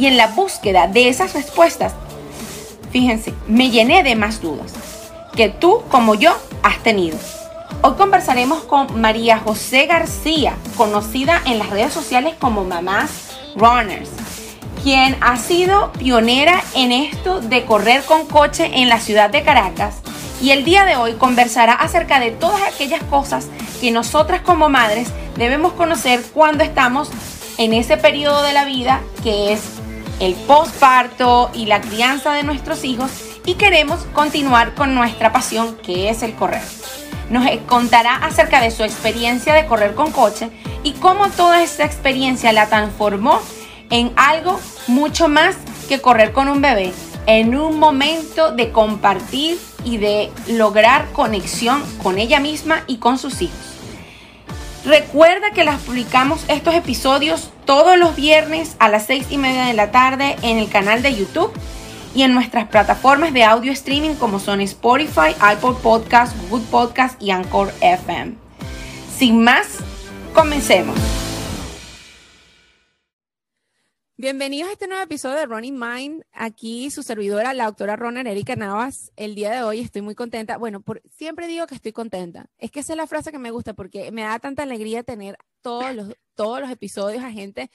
y en la búsqueda de esas respuestas, fíjense, me llené de más dudas que tú como yo has tenido. Hoy conversaremos con María José García, conocida en las redes sociales como Mamás Runners, quien ha sido pionera en esto de correr con coche en la ciudad de Caracas y el día de hoy conversará acerca de todas aquellas cosas que nosotras como madres debemos conocer cuando estamos en ese periodo de la vida que es el postparto y la crianza de nuestros hijos y queremos continuar con nuestra pasión que es el correr. Nos contará acerca de su experiencia de correr con coche y cómo toda esa experiencia la transformó en algo mucho más que correr con un bebé, en un momento de compartir y de lograr conexión con ella misma y con sus hijos. Recuerda que las publicamos estos episodios todos los viernes a las 6 y media de la tarde en el canal de YouTube y en nuestras plataformas de audio streaming como son Spotify, Apple Podcast, Google Podcast y Anchor FM. Sin más, comencemos. Bienvenidos a este nuevo episodio de Running Mind. Aquí su servidora, la doctora Ronan Erika Navas. El día de hoy estoy muy contenta. Bueno, por, siempre digo que estoy contenta. Es que esa es la frase que me gusta porque me da tanta alegría tener todos los, todos los episodios a gente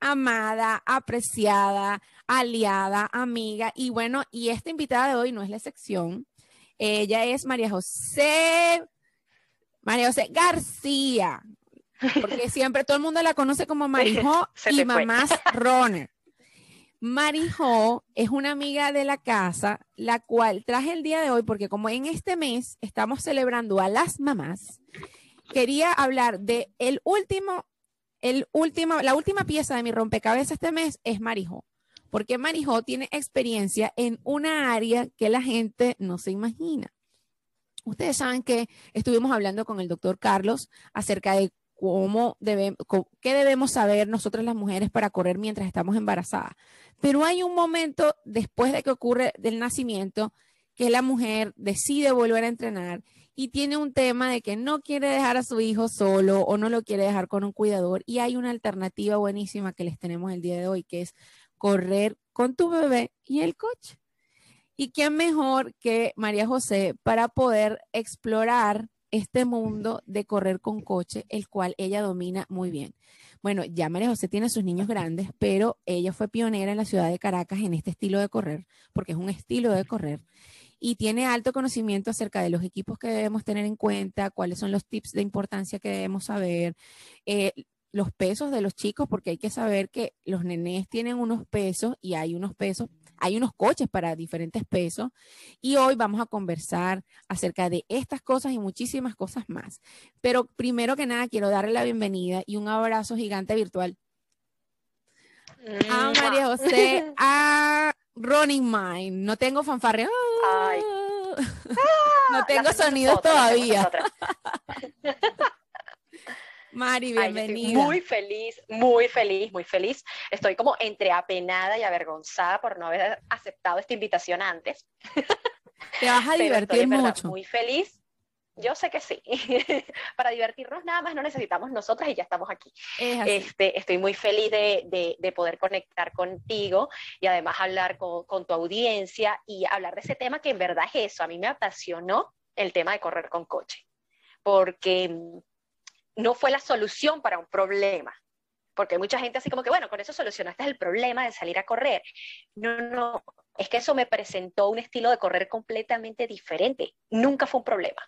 amada, apreciada, aliada, amiga. Y bueno, y esta invitada de hoy no es la excepción. Ella es María José, María José García porque siempre todo el mundo la conoce como Marijo y mamás Runner. Marijo es una amiga de la casa, la cual traje el día de hoy porque como en este mes estamos celebrando a las mamás, quería hablar de el último, el último, la última pieza de mi rompecabezas este mes es Marijo, porque Marijo tiene experiencia en una área que la gente no se imagina. Ustedes saben que estuvimos hablando con el doctor Carlos acerca de cómo qué debemos saber nosotras las mujeres para correr mientras estamos embarazadas. Pero hay un momento después de que ocurre del nacimiento que la mujer decide volver a entrenar y tiene un tema de que no quiere dejar a su hijo solo o no lo quiere dejar con un cuidador y hay una alternativa buenísima que les tenemos el día de hoy que es correr con tu bebé y el coche. ¿Y quién mejor que María José para poder explorar este mundo de correr con coche, el cual ella domina muy bien. Bueno, ya María José tiene sus niños grandes, pero ella fue pionera en la ciudad de Caracas en este estilo de correr, porque es un estilo de correr. Y tiene alto conocimiento acerca de los equipos que debemos tener en cuenta, cuáles son los tips de importancia que debemos saber, eh, los pesos de los chicos, porque hay que saber que los nenes tienen unos pesos y hay unos pesos hay unos coches para diferentes pesos y hoy vamos a conversar acerca de estas cosas y muchísimas cosas más. Pero primero que nada quiero darle la bienvenida y un abrazo gigante virtual a María José, a Running Mind. No tengo fanfarre. no tengo sonidos todavía. Mari, bienvenida. muy feliz, muy feliz, muy feliz. Estoy como entre apenada y avergonzada por no haber aceptado esta invitación antes. Te vas a divertir mucho. Muy feliz. Yo sé que sí. Para divertirnos nada más no necesitamos nosotras y ya estamos aquí. Este, estoy muy feliz de, de, poder conectar contigo y además hablar con, con tu audiencia y hablar de ese tema que en verdad es eso. A mí me apasionó el tema de correr con coche. Porque no fue la solución para un problema. Porque hay mucha gente así como que, bueno, con eso solucionaste el problema de salir a correr. No, no, es que eso me presentó un estilo de correr completamente diferente. Nunca fue un problema.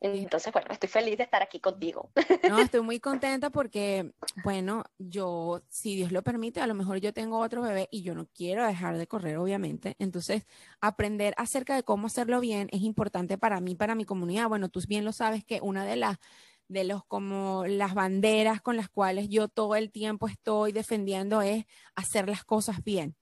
Entonces, bueno, estoy feliz de estar aquí contigo. No, estoy muy contenta porque, bueno, yo, si Dios lo permite, a lo mejor yo tengo otro bebé y yo no quiero dejar de correr, obviamente. Entonces, aprender acerca de cómo hacerlo bien es importante para mí, para mi comunidad. Bueno, tú bien lo sabes que una de las de los como las banderas con las cuales yo todo el tiempo estoy defendiendo es hacer las cosas bien.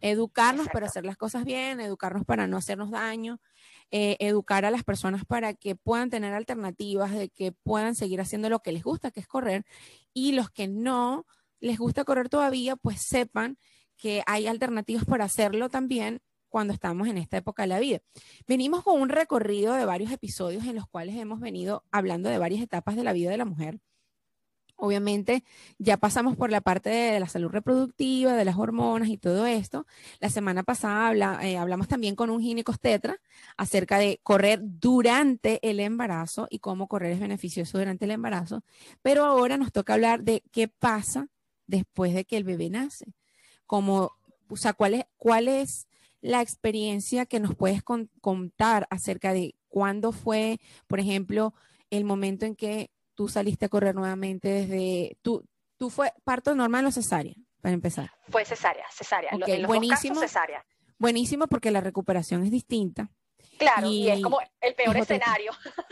Educarnos para hacer las cosas bien, educarnos para no hacernos daño, eh, educar a las personas para que puedan tener alternativas, de que puedan seguir haciendo lo que les gusta, que es correr, y los que no les gusta correr todavía, pues sepan que hay alternativas para hacerlo también cuando estamos en esta época de la vida. Venimos con un recorrido de varios episodios en los cuales hemos venido hablando de varias etapas de la vida de la mujer. Obviamente ya pasamos por la parte de la salud reproductiva, de las hormonas y todo esto. La semana pasada eh, hablamos también con un ginecostetra acerca de correr durante el embarazo y cómo correr es beneficioso durante el embarazo. Pero ahora nos toca hablar de qué pasa después de que el bebé nace. Como, o sea, cuál es, cuál es la experiencia que nos puedes contar acerca de cuándo fue, por ejemplo, el momento en que tú saliste a correr nuevamente desde, tú, tú fue parto normal o cesárea, para empezar. Fue cesárea, cesárea. en los buenísimo, cesárea. Buenísimo porque la recuperación es distinta. Claro, y, es como el peor escenario.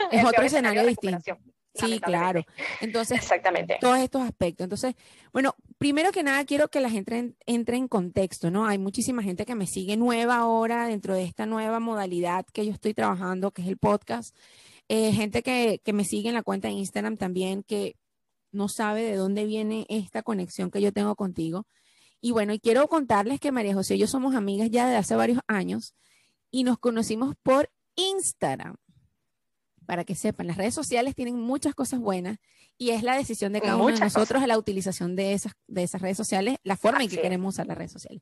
es otro escenario distinto. Sí, claro. Entonces, Exactamente. todos estos aspectos. Entonces, bueno, primero que nada quiero que la gente entre en contexto, ¿no? Hay muchísima gente que me sigue nueva ahora dentro de esta nueva modalidad que yo estoy trabajando, que es el podcast. Eh, gente que, que me sigue en la cuenta de Instagram también, que no sabe de dónde viene esta conexión que yo tengo contigo. Y bueno, y quiero contarles que María José y yo somos amigas ya de hace varios años y nos conocimos por Instagram para que sepan, las redes sociales tienen muchas cosas buenas y es la decisión de cada uno de nosotros a la utilización de esas, de esas redes sociales, la forma en que queremos usar las redes sociales.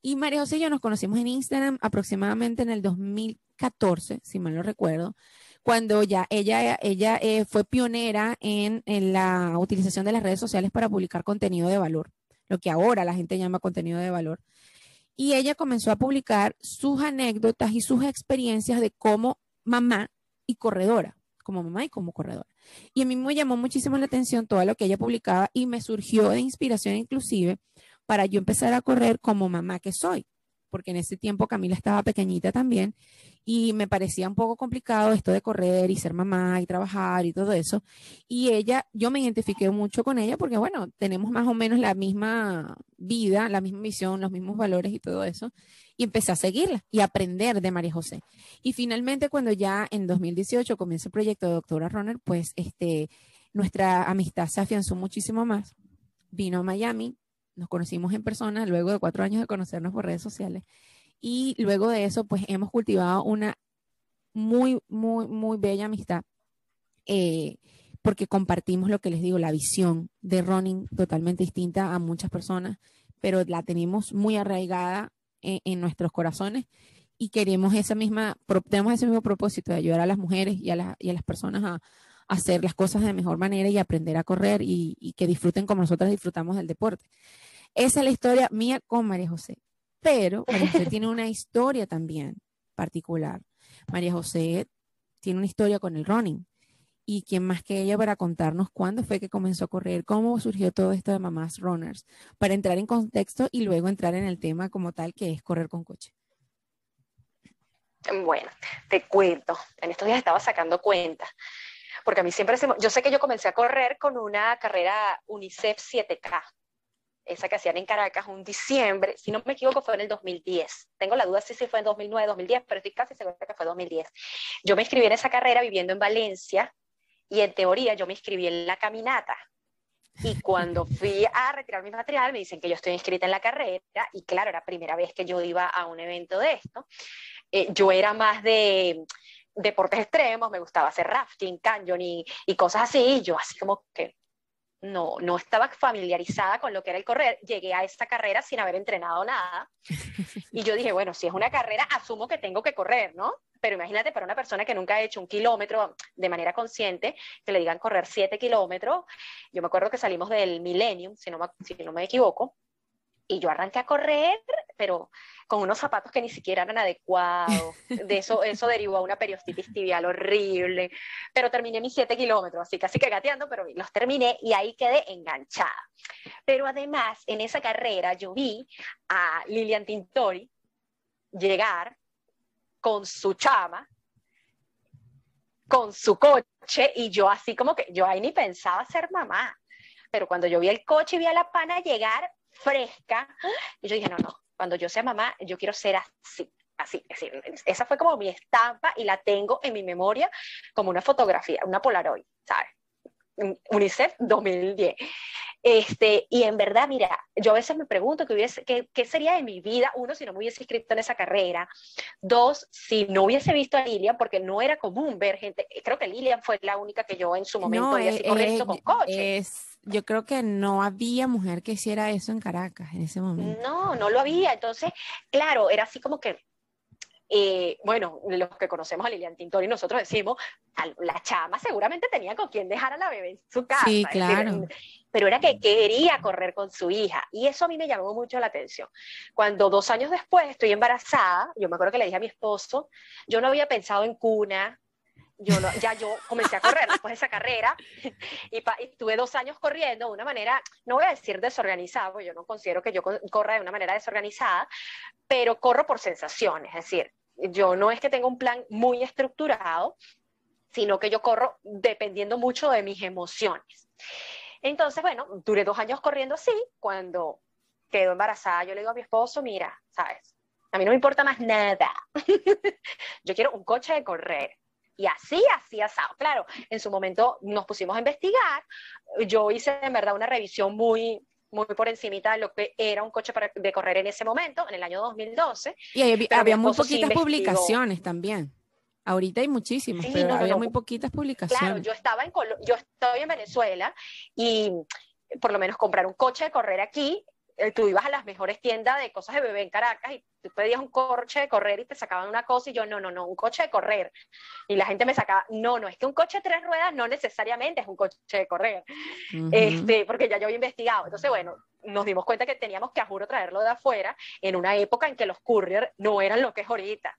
Y María José y yo nos conocimos en Instagram aproximadamente en el 2014, si mal no recuerdo, cuando ya ella, ella eh, fue pionera en, en la utilización de las redes sociales para publicar contenido de valor, lo que ahora la gente llama contenido de valor. Y ella comenzó a publicar sus anécdotas y sus experiencias de cómo mamá y corredora, como mamá y como corredora. Y a mí me llamó muchísimo la atención todo lo que ella publicaba y me surgió de inspiración inclusive para yo empezar a correr como mamá que soy porque en ese tiempo Camila estaba pequeñita también y me parecía un poco complicado esto de correr y ser mamá y trabajar y todo eso. Y ella, yo me identifiqué mucho con ella porque, bueno, tenemos más o menos la misma vida, la misma misión, los mismos valores y todo eso. Y empecé a seguirla y aprender de María José. Y finalmente, cuando ya en 2018 comienza el proyecto de Doctora Runner, pues este, nuestra amistad se afianzó muchísimo más. Vino a Miami, nos conocimos en persona luego de cuatro años de conocernos por redes sociales. Y luego de eso, pues hemos cultivado una muy, muy, muy bella amistad. Eh, porque compartimos lo que les digo, la visión de running totalmente distinta a muchas personas, pero la tenemos muy arraigada en, nuestros corazones y queremos esa misma, tenemos ese mismo propósito de ayudar a las mujeres y a, y a las personas a, hacer las cosas de mejor manera y aprender a correr y, que disfruten como nosotros disfrutamos del deporte. Esa es la historia mía con María José. Pero María José tiene una historia también particular. María José tiene una historia con el running. Y quién más que ella para contarnos cuándo fue que comenzó a correr, cómo surgió todo esto de mamás runners, para entrar en contexto y luego entrar en el tema como tal que es correr con coche. Bueno, te cuento. En estos días estaba sacando cuenta porque a mí siempre se... Yo sé que yo comencé a correr con una carrera UNICEF 7K, esa que hacían en Caracas un diciembre, si no me equivoco fue en el 2010. Tengo la duda si fue en 2009, 2010, pero estoy casi segura que fue 2010. Yo me inscribí en esa carrera viviendo en Valencia y en teoría yo me inscribí en la caminata. Y cuando fui a retirar mi material, me dicen que yo estoy inscrita en la carrera y claro, era la primera vez que yo iba a un evento de esto. Eh, yo era más de deportes extremos, me gustaba hacer rafting, canyoning y cosas así, y yo así como que no, no estaba familiarizada con lo que era el correr. Llegué a esta carrera sin haber entrenado nada. Y yo dije, bueno, si es una carrera, asumo que tengo que correr, ¿no? Pero imagínate para una persona que nunca ha hecho un kilómetro de manera consciente, que le digan correr siete kilómetros. Yo me acuerdo que salimos del Millennium, si no si no me equivoco, y yo arranqué a correr, pero con unos zapatos que ni siquiera eran adecuados. De eso, eso derivó a una periostitis tibial horrible. Pero terminé mis siete kilómetros, así casi que gateando, pero los terminé y ahí quedé enganchada. Pero además, en esa carrera yo vi a Lilian Tintori llegar con su chama con su coche y yo así como que, yo ahí ni pensaba ser mamá, pero cuando yo vi el coche y vi a la pana llegar fresca, y yo dije, no, no, cuando yo sea mamá, yo quiero ser así. Así, así, esa fue como mi estampa y la tengo en mi memoria como una fotografía, una Polaroid, ¿sabes? UNICEF 2010. Este, y en verdad, mira, yo a veces me pregunto qué, hubiese, qué, qué, sería de mi vida, uno, si no me hubiese inscrito en esa carrera, dos, si no hubiese visto a Lilian, porque no era común ver gente, creo que Lilian fue la única que yo en su momento no, así eh, con coche. Es, yo creo que no había mujer que hiciera eso en Caracas en ese momento. No, no lo había, entonces, claro, era así como que eh, bueno, los que conocemos a Lilian Tintori, nosotros decimos, la chama seguramente tenía con quien dejar a la bebé en su casa. Sí, claro. pero era que quería correr con su hija. Y eso a mí me llamó mucho la atención. Cuando dos años después estoy embarazada, yo me acuerdo que le dije a mi esposo, yo no había pensado en cuna, yo ya yo comencé a correr después de esa carrera y, estuve dos años corriendo de una manera, no voy a decir desorganizada, porque yo no considero que yo corra de una manera desorganizada, pero corro por sensaciones, es decir, yo no es que tenga un plan muy estructurado, sino que yo corro dependiendo mucho de mis emociones. Entonces, bueno, duré dos años corriendo así. Cuando quedo embarazada, yo le digo a mi esposo, mira, sabes, a mí no me importa más nada. yo quiero un coche de correr. Y así, así asado. Claro, en su momento nos pusimos a investigar. Yo hice en verdad una revisión muy, muy por encimita de lo que era un coche para, de correr en ese momento, en el año 2012. Y había, muy poquitas publicaciones también. Ahorita hay muchísimas, pero había muy poquitas publicaciones. Claro, yo estaba en yo estoy en Venezuela y por lo menos comprar un coche de correr aquí tú ibas a las mejores tiendas de cosas de bebé en Caracas y tú pedías un coche de correr y te sacaban una cosa y yo, no, no, no, un coche de correr. Y la gente me sacaba, no, no, es que un coche de tres ruedas no necesariamente es un coche de correr, este, porque ya yo había investigado. Entonces, bueno, nos dimos cuenta que teníamos que, a juro, traerlo de afuera en una época en que los courier no eran lo que es ahorita.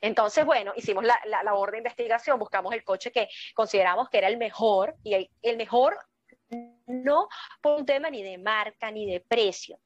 Entonces, bueno, hicimos la, la, labor de investigación, buscamos el coche que consideramos que era el mejor y el, el mejor no por un tema ni de marca ni de precio,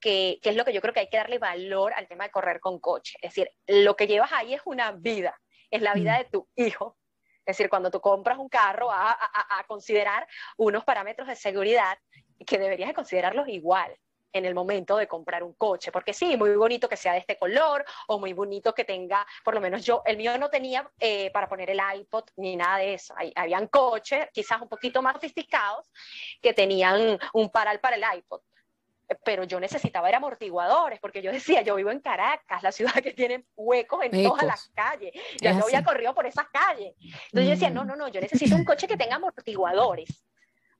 que, es lo que yo creo que hay que darle valor al tema de correr con coche. Es decir, lo que llevas ahí es una vida, es la vida mm. de tu hijo. Es decir, cuando tú compras un carro, a, a considerar unos parámetros de seguridad que deberías de considerarlos igual en el momento de comprar un coche, porque sí, muy bonito que sea de este color o muy bonito que tenga, por lo menos yo, el mío no tenía eh, para poner el iPod ni nada de eso. Hay, habían coches, quizás un poquito más sofisticados, que tenían un paral para el iPod pero yo necesitaba era amortiguadores, porque yo decía, yo vivo en Caracas, la ciudad que tiene huecos en todas las calles, ya no había corrido por esas calles. Entonces yo decía, no, no, no, yo necesito un coche que tenga amortiguadores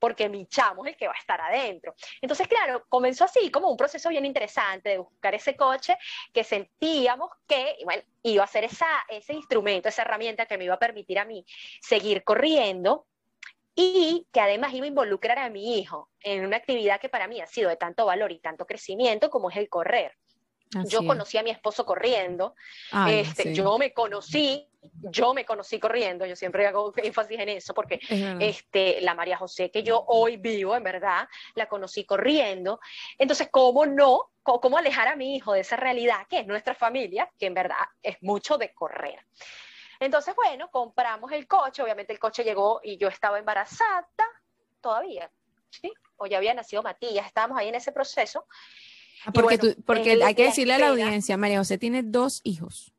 porque mi chamo es el que va a estar adentro. Entonces, claro, comenzó así como un proceso bien interesante de buscar ese coche que sentíamos que iba a ser esa, ese instrumento, esa herramienta que me iba a permitir a mí seguir corriendo y que además iba a involucrar a mi hijo en una actividad que para mí ha sido de tanto valor y tanto crecimiento como es el correr yo conocí a mi esposo corriendo, este, yo me conocí, yo me conocí corriendo, yo siempre hago énfasis en eso, porque este, la María José que yo hoy vivo, en verdad, la conocí corriendo. Entonces, ¿cómo no? ¿Cómo alejar a mi hijo de esa realidad que es nuestra familia, que en verdad es mucho de correr? Entonces, bueno, compramos el coche, obviamente el coche llegó y yo estaba embarazada todavía, ¿sí? O ya había nacido Matías, estábamos ahí en ese proceso. Ah, porque, porque hay que decirle a la audiencia, María José tiene dos hijos.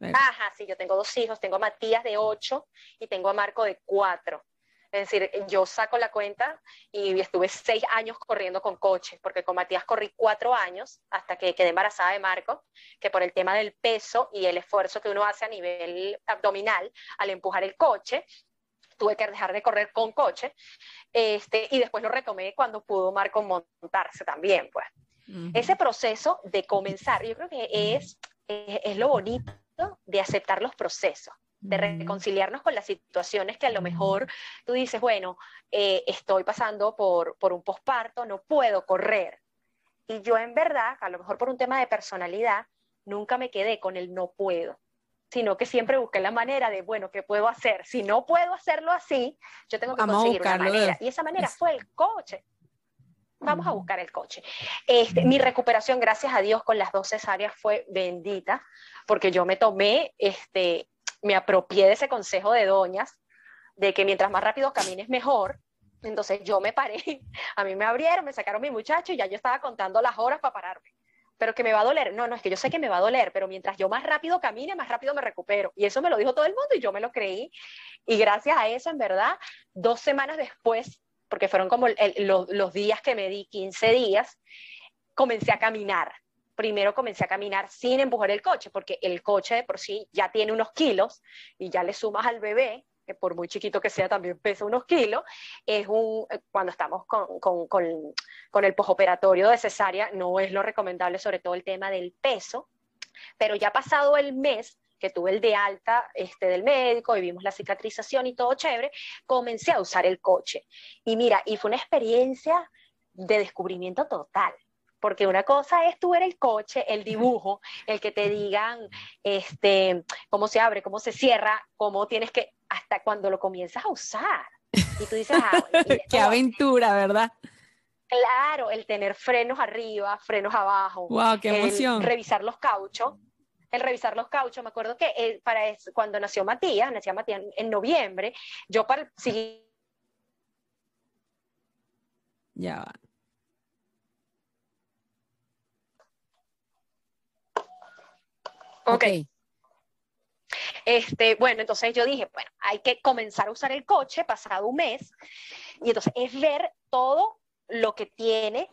Ajá, sí, yo tengo dos hijos, tengo a Matías de ocho y tengo a Marco de cuatro. Es decir, yo saco la cuenta y estuve seis años corriendo con coches, porque con Matías corrí cuatro años hasta que quedé embarazada de Marco, que por el tema del peso y el esfuerzo que uno hace a nivel abdominal al empujar el coche, tuve que dejar de correr con coche, este, y después lo retomé cuando pudo Marco montarse también, pues. Ese proceso de comenzar, yo creo que es, es, lo bonito de aceptar los procesos, de reconciliarnos con las situaciones que a lo mejor tú dices, bueno, eh, estoy pasando por, por un posparto, no puedo correr. Y yo en verdad, a lo mejor por un tema de personalidad, nunca me quedé con el no puedo sino que siempre busqué la manera de, bueno, ¿qué puedo hacer? Si no puedo hacerlo así, yo tengo que conseguir una manera. Y esa manera fue el coche. Vamos a buscar el coche. Este, mi recuperación, gracias a Dios, con las dos cesáreas fue bendita, porque yo me tomé este, me apropié de ese consejo de doñas, de que mientras más rápido camines mejor. Entonces yo me paré, a mí me abrieron, me sacaron mi muchacho y ya yo estaba contando las horas para pararme. Pero que me va a doler. No, no, es que yo sé que me va a doler, pero mientras yo más rápido camine, más rápido me recupero. Y eso me lo dijo todo el mundo y yo me lo creí. Y gracias a eso, en verdad, dos semanas después, porque fueron como los días que me di, 15 días, comencé a caminar primero comencé a caminar sin empujar el coche, porque el coche de por sí ya tiene unos kilos y ya le sumas al bebé, por muy chiquito que sea también pesa unos kilos, es un, cuando estamos con, con, con, el posoperatorio de cesárea, no es lo recomendable, sobre todo el tema del peso, pero ya pasado el mes, que tuve el de alta este, del médico y vimos la cicatrización y todo chévere, comencé a usar el coche. Y mira, y fue una experiencia de descubrimiento total porque una cosa es tú ver el coche, el dibujo, el que te digan este, cómo se abre, cómo se cierra, cómo tienes que, hasta cuando lo comienzas a usar. Y tú dices, ah, qué aventura, ¿verdad? Claro, el tener frenos arriba, frenos abajo. Wow, qué emoción. revisar los cauchos. El revisar los cauchos, me acuerdo que eh, para cuando nació Matías, nacía Matías en, noviembre, yo para el Ya va. Ok. Este, bueno, entonces yo dije, bueno, hay que comenzar a usar el coche pasado un mes. Y entonces es ver todo lo que tiene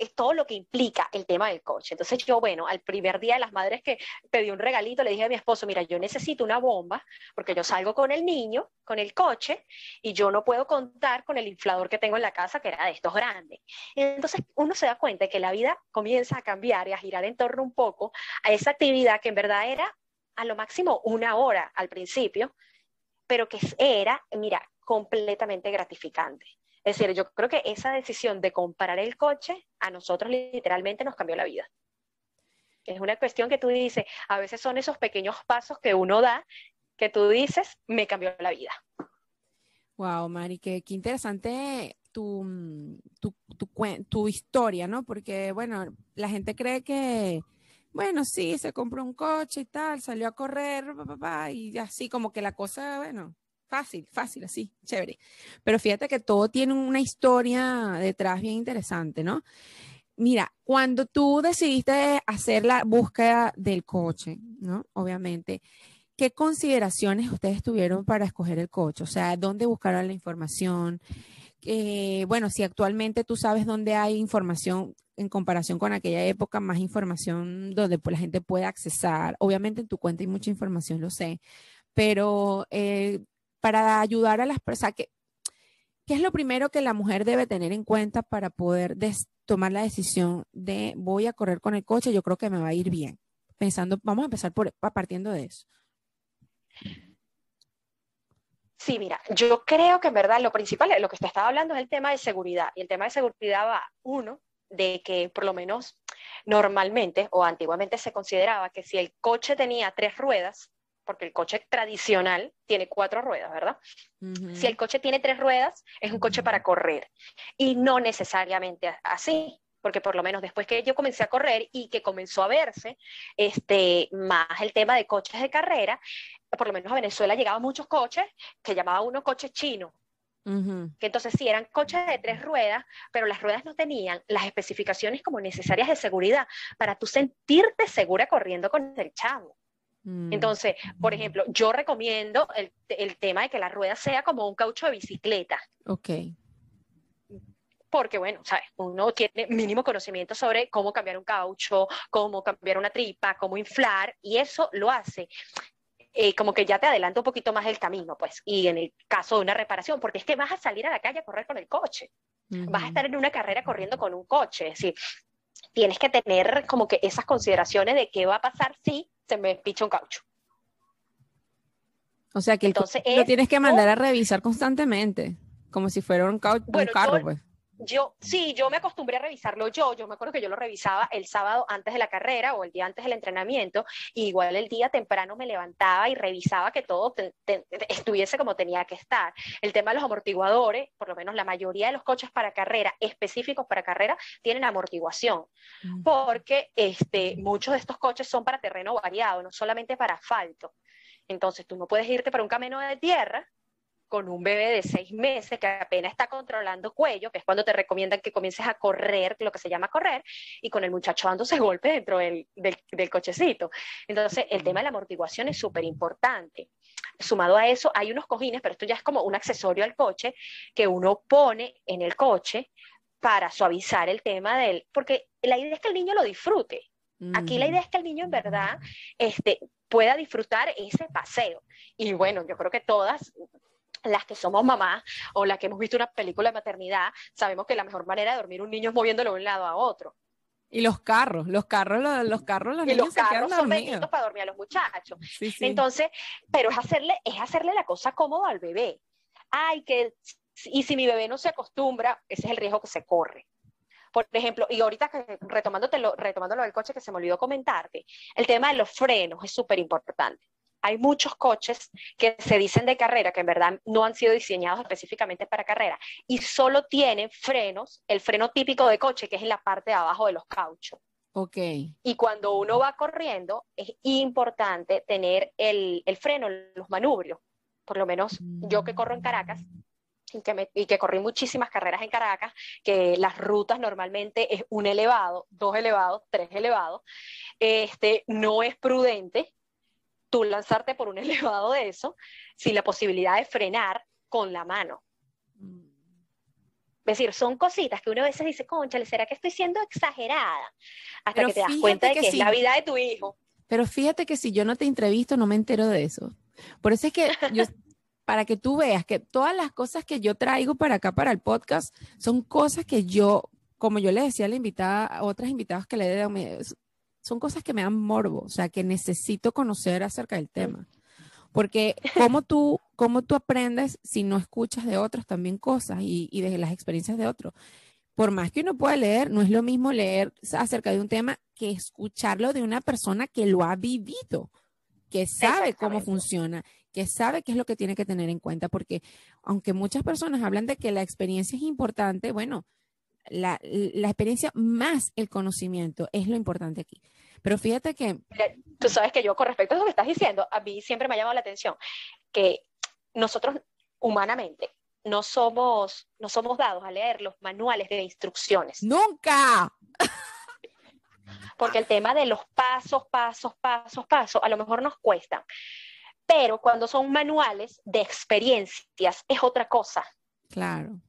es todo lo que implica el tema del coche. Entonces yo, bueno, al primer día de las madres que pedí un regalito, le dije a mi esposo, mira, yo necesito una bomba porque yo salgo con el niño, con el coche, y yo no puedo contar con el inflador que tengo en la casa, que era de estos grandes. Entonces uno se da cuenta de que la vida comienza a cambiar y a girar en torno un poco a esa actividad que en verdad era a lo máximo una hora al principio, pero que era, mira, completamente gratificante. Es decir, yo creo que esa decisión de comparar el coche a nosotros literalmente nos cambió la vida. Es una cuestión que tú dices, a veces son esos pequeños pasos que uno da que tú dices, me cambió la vida. Wow, Mari, qué, interesante tu, tu, tu, historia, ¿no? Porque, bueno, la gente cree que, bueno, sí, se compró un coche y tal, salió a correr, y así como que la cosa, bueno, Fácil, fácil, así, chévere. Pero fíjate que todo tiene una historia detrás bien interesante, ¿no? Mira, cuando tú decidiste hacer la búsqueda del coche, ¿no? Obviamente, ¿qué consideraciones ustedes tuvieron para escoger el coche? O sea, ¿dónde buscaron la información? Eh, bueno, si actualmente tú sabes dónde hay información en comparación con aquella época, más información donde pues, la gente puede accesar. Obviamente en tu cuenta hay mucha información, lo sé, pero eh, para ayudar a las personas. ¿Qué, ¿Qué es lo primero que la mujer debe tener en cuenta para poder tomar la decisión de voy a correr con el coche, yo creo que me va a ir bien? Pensando, vamos a empezar por, partiendo de eso. Sí, mira, yo creo que en verdad lo principal, lo que te estaba hablando es el tema de seguridad. Y el tema de seguridad va, uno, de que por lo menos normalmente o antiguamente se consideraba que si el coche tenía tres ruedas, porque el coche tradicional tiene cuatro ruedas, ¿verdad? Si el coche tiene tres ruedas, es un coche para correr. Y no necesariamente así, porque por lo menos después que yo comencé a correr y que comenzó a verse este, más el tema de coches de carrera, por lo menos a Venezuela llegaban muchos coches que llamaba uno Que entonces sí eran coches de tres ruedas, pero las ruedas no tenían las especificaciones como necesarias de seguridad para tú sentirte segura corriendo con el chavo. Mm. Entonces, por ejemplo, yo recomiendo el, el, tema de que la rueda sea como un caucho de bicicleta. Ok. Porque, bueno, ¿sabes? Uno tiene mínimo conocimiento sobre cómo cambiar un caucho, cómo cambiar una tripa, cómo inflar, y eso lo hace eh, como que ya te adelanta un poquito más el camino, pues, y en el caso de una reparación, porque es que vas a salir a la calle a correr con el coche, vas a estar en una carrera corriendo con un coche, es decir, tienes que tener como que esas consideraciones de qué va a pasar si se me picha un caucho. O sea que Entonces, lo tienes que mandar a revisar constantemente, como si fuera un, caucho, un carro, pues yo, sí, yo me acostumbré a revisarlo yo. Yo me acuerdo que yo lo revisaba el sábado antes de la carrera o el día antes del entrenamiento. igual el día temprano me levantaba y revisaba que todo estuviese como tenía que estar. El tema de los amortiguadores, por lo menos la mayoría de los coches para carrera, específicos para carrera, tienen amortiguación. Porque este, muchos de estos coches son para terreno variado, no solamente para asfalto. Entonces tú no puedes irte para un camino de tierra con un bebé de seis meses que apenas está controlando cuello, que es cuando te recomiendan que comiences a correr, lo que se llama correr, y con el muchacho dándose golpe dentro del, del, cochecito. Entonces, el tema de la amortiguación es súper importante. Sumado a eso, hay unos cojines, pero esto ya es como un accesorio al coche que uno pone en el coche para suavizar el tema del, porque la idea es que el niño lo disfrute. Aquí la idea es que el niño en verdad este, pueda disfrutar ese paseo. Y bueno, yo creo que todas las que somos mamás o las que hemos visto una película de maternidad, sabemos que la mejor manera de dormir un niño es moviéndolo de un lado a otro. Y los carros, los carros, los, carros, los y los carros son benditos para dormir a los muchachos. Entonces, pero es hacerle, es hacerle la cosa cómoda al bebé. Ay, que, y si mi bebé no se acostumbra, ese es el riesgo que se corre. Por ejemplo, y ahorita retomándote retomándolo del coche que se me olvidó comentarte, el tema de los frenos es súper importante hay muchos coches que se dicen de carrera, que en verdad no han sido diseñados específicamente para carrera, y solo tienen frenos, el freno típico de coche, que es en la parte de abajo de los cauchos. Ok. Y cuando uno va corriendo, es importante tener el, el freno, los manubrios. Por lo menos yo que corro en Caracas, y que, y que, corrí muchísimas carreras en Caracas, que las rutas normalmente es un elevado, dos elevados, tres elevados, este, no es prudente tú lanzarte por un elevado de eso sin la posibilidad de frenar con la mano. Es decir, son cositas que uno a veces dice, conchale, ¿será que estoy siendo exagerada? Hasta que te das cuenta de que, es la vida de tu hijo. Pero fíjate que si yo no te entrevisto, no me entero de eso. Por eso es que yo, para que tú veas que todas las cosas que yo traigo para acá, para el podcast, son cosas que yo, como yo le decía a la invitada, a otras invitadas que le he dado, son cosas que me dan morbo, o sea, que necesito conocer acerca del tema. Porque cómo tú, cómo tú aprendes si no escuchas de otros también cosas y, y de las experiencias de otros. Por más que uno pueda leer, no es lo mismo leer acerca de un tema que escucharlo de una persona que lo ha vivido, que sabe cómo funciona, que sabe qué es lo que tiene que tener en cuenta. Porque aunque muchas personas hablan de que la experiencia es importante, bueno, la, experiencia más el conocimiento es lo importante aquí. Pero fíjate que... Tú sabes que yo, con respecto a lo que estás diciendo, a mí siempre me ha llamado la atención que nosotros humanamente no somos, no somos dados a leer los manuales de instrucciones. ¡Nunca! Porque el tema de los pasos, pasos, pasos, pasos, a lo mejor nos cuesta. Pero cuando son manuales de experiencias, es otra cosa. Claro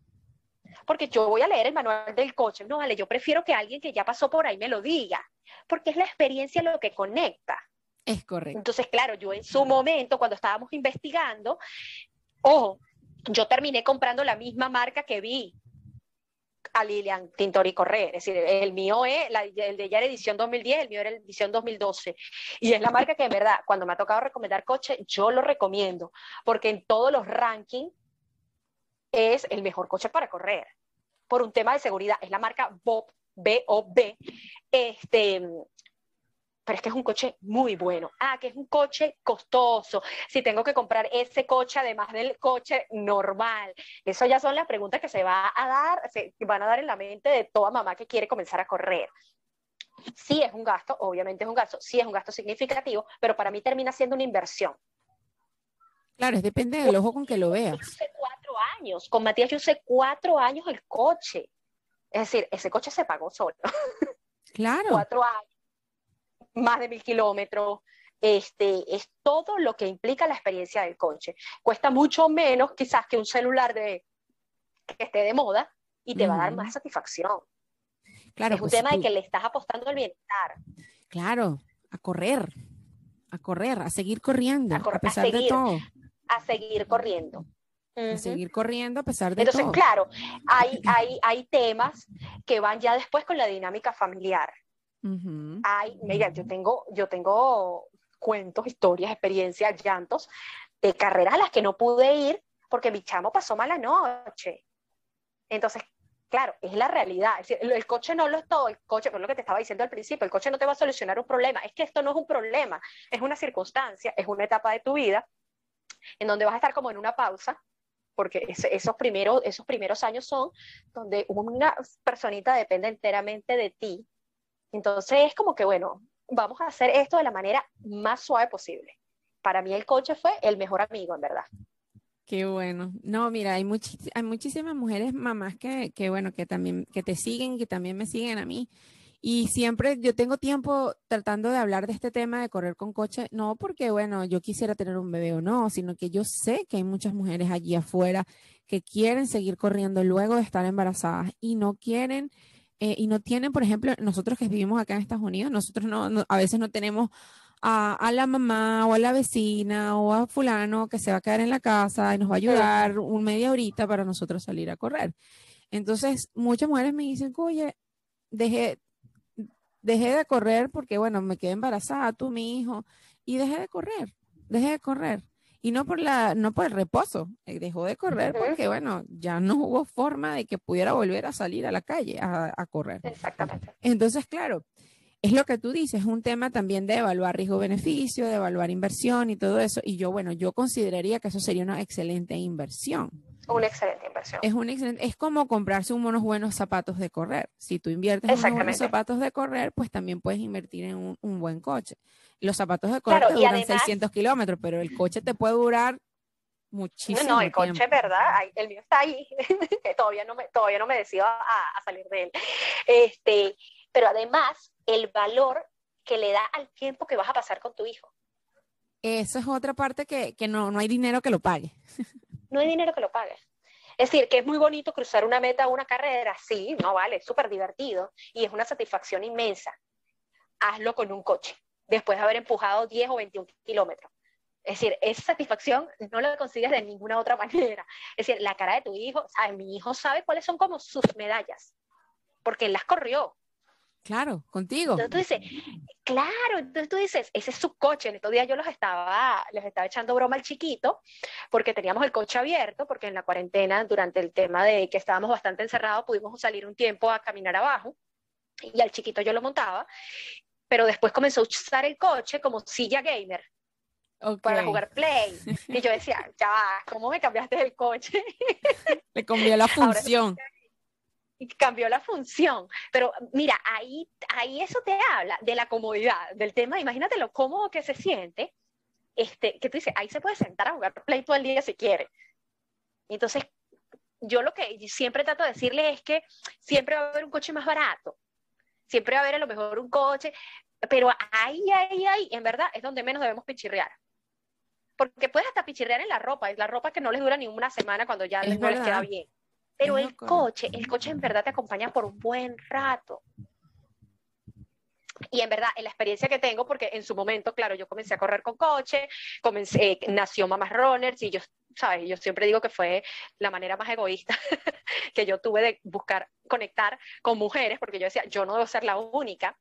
porque yo voy a leer el manual del coche. No, vale, yo prefiero que alguien que ya pasó por ahí me lo diga, porque es la experiencia lo que conecta. Es correcto. Entonces, claro, yo en su momento, cuando estábamos investigando, ojo, yo terminé comprando la misma marca que vi a Lilian Tintori correr. Es decir, el mío es, el de ella era edición 2010, el mío era edición 2012. Y es la marca que en verdad, cuando me ha tocado recomendar coche, yo lo recomiendo, porque en todos los rankings es el mejor coche para correr. Por un tema de seguridad, es la marca Bob, B-O-B. Este, pero es que es un coche muy bueno. Ah, que es un coche costoso. Si tengo que comprar ese coche además del coche normal. Eso ya son las preguntas que se va a dar, se van a dar en la mente de toda mamá que quiere comenzar a correr. Sí es un gasto, obviamente es un gasto, sí es un gasto significativo, pero para mí termina siendo una inversión. Claro, depende del ojo con que lo veas. Años, con Matías yo usé cuatro años el coche. Es decir, ese coche se pagó solo. Claro. cuatro años, más de mil kilómetros. Este, es todo lo que implica la experiencia del coche. Cuesta mucho menos quizás que un celular de, que esté de moda y te va a dar más satisfacción. Claro, es un pues tema de que le estás apostando al bienestar. Claro, a correr, a correr, a seguir corriendo, a, pesar de todo a seguir corriendo. Seguir corriendo a pesar de Entonces, todo. claro, hay, hay, hay temas que van ya después con la dinámica familiar. Hay, mira, yo tengo, yo tengo cuentos, historias, experiencias, llantos de carreras a las que no pude ir porque mi chamo pasó mala noche. Entonces, claro, es la realidad. el, coche no lo es todo, el coche, por lo que te estaba diciendo al principio, el coche no te va a solucionar un problema. Es que esto no es un problema, es una circunstancia, es una etapa de tu vida en donde vas a estar como en una pausa, porque esos, primeros, esos primeros años son donde una personita depende enteramente de ti. Entonces es como que, bueno, vamos a hacer esto de la manera más suave posible. para mí el coche fue el mejor amigo, en verdad. Qué bueno. No, mira, hay, hay muchísimas mujeres, mamás que, que, bueno, que también, que te siguen, que también me siguen a mí. Y siempre yo tengo tiempo tratando de hablar de este tema de correr con coche, no porque, bueno, yo quisiera tener un bebé o no, sino que yo sé que hay muchas mujeres allí afuera que quieren seguir corriendo luego de estar embarazadas y no quieren eh, y no tienen, por ejemplo, nosotros que vivimos acá en Estados Unidos, nosotros no a veces no tenemos a, la mamá o a la vecina o a fulano que se va a quedar en la casa y nos va a ayudar un media horita para nosotros salir a correr. Entonces, muchas mujeres me dicen, oye, dejé, dejé de correr porque, bueno, me quedé embarazada, tú, mi hijo, y dejé de correr, dejé de correr. Y no por, la, no por el reposo, eh, dejó de correr porque, bueno, ya no hubo forma de que pudiera volver a salir a la calle a, a correr. Exactamente. Entonces, claro, es lo que tú dices, es un tema también de evaluar riesgo-beneficio, de evaluar inversión y todo eso. Y yo, bueno, yo consideraría que eso sería una excelente inversión. Una excelente inversión. Es, un excelente, es como comprarse unos buenos zapatos de correr. Si tú inviertes en unos buenos zapatos de correr, pues también puedes invertir en un, buen coche. Los zapatos de correr te duran 600 kilómetros, pero el coche te puede durar muchísimo. No, el coche, ¿verdad? El mío está ahí. todavía no me, todavía no me decido a, a salir de él. Este, pero además el valor que le da al tiempo que vas a pasar con tu hijo. Eso es otra parte que, no, no hay dinero que lo pague. No hay dinero que lo pague. Es decir, que es muy bonito cruzar una meta o una carrera, sí, no vale, es súper divertido y es una satisfacción inmensa. Hazlo con un coche, después de haber empujado 10 o 21 kilómetros. Es decir, esa satisfacción no la consigues de ninguna otra manera. Es decir, la cara de tu hijo, ¿sabes? Mi hijo sabe cuáles son como sus medallas, porque él las corrió. Claro, contigo. Entonces tú dices, claro, entonces tú dices, ese es su coche. En estos días yo los estaba, les estaba echando broma al chiquito, porque teníamos el coche abierto, porque en la cuarentena, durante el tema de que estábamos bastante encerrados, pudimos salir un tiempo a caminar abajo, y al chiquito yo lo montaba, pero después comenzó a usar el coche como silla gamer. para jugar play. Y yo decía, ya, ¿cómo me cambiaste el coche? Le cambió la función cambió la función. Pero mira, ahí, ahí eso te habla de la comodidad, del tema, imagínate lo cómodo que se siente, este, que tú dices, ahí se puede sentar a jugar play todo el día si quiere. Entonces, yo lo que siempre trato de decirle es que siempre va a haber un coche más barato, siempre va a haber a lo mejor un coche, pero ahí, ahí, ahí, en verdad, es donde menos debemos pichirrear. Porque puedes hasta pichirrear en la ropa, es la ropa que no les dura ni una semana cuando ya no les queda bien. Pero el coche, el coche en verdad te acompaña por un buen rato. Y en verdad, en la experiencia que tengo, porque en su momento, claro, yo comencé a correr con coche, comencé, nació Mamás Runners y yo, ¿sabes? Yo siempre digo que fue la manera más egoísta que yo tuve de buscar conectar con mujeres, porque yo decía, yo no debo ser la única,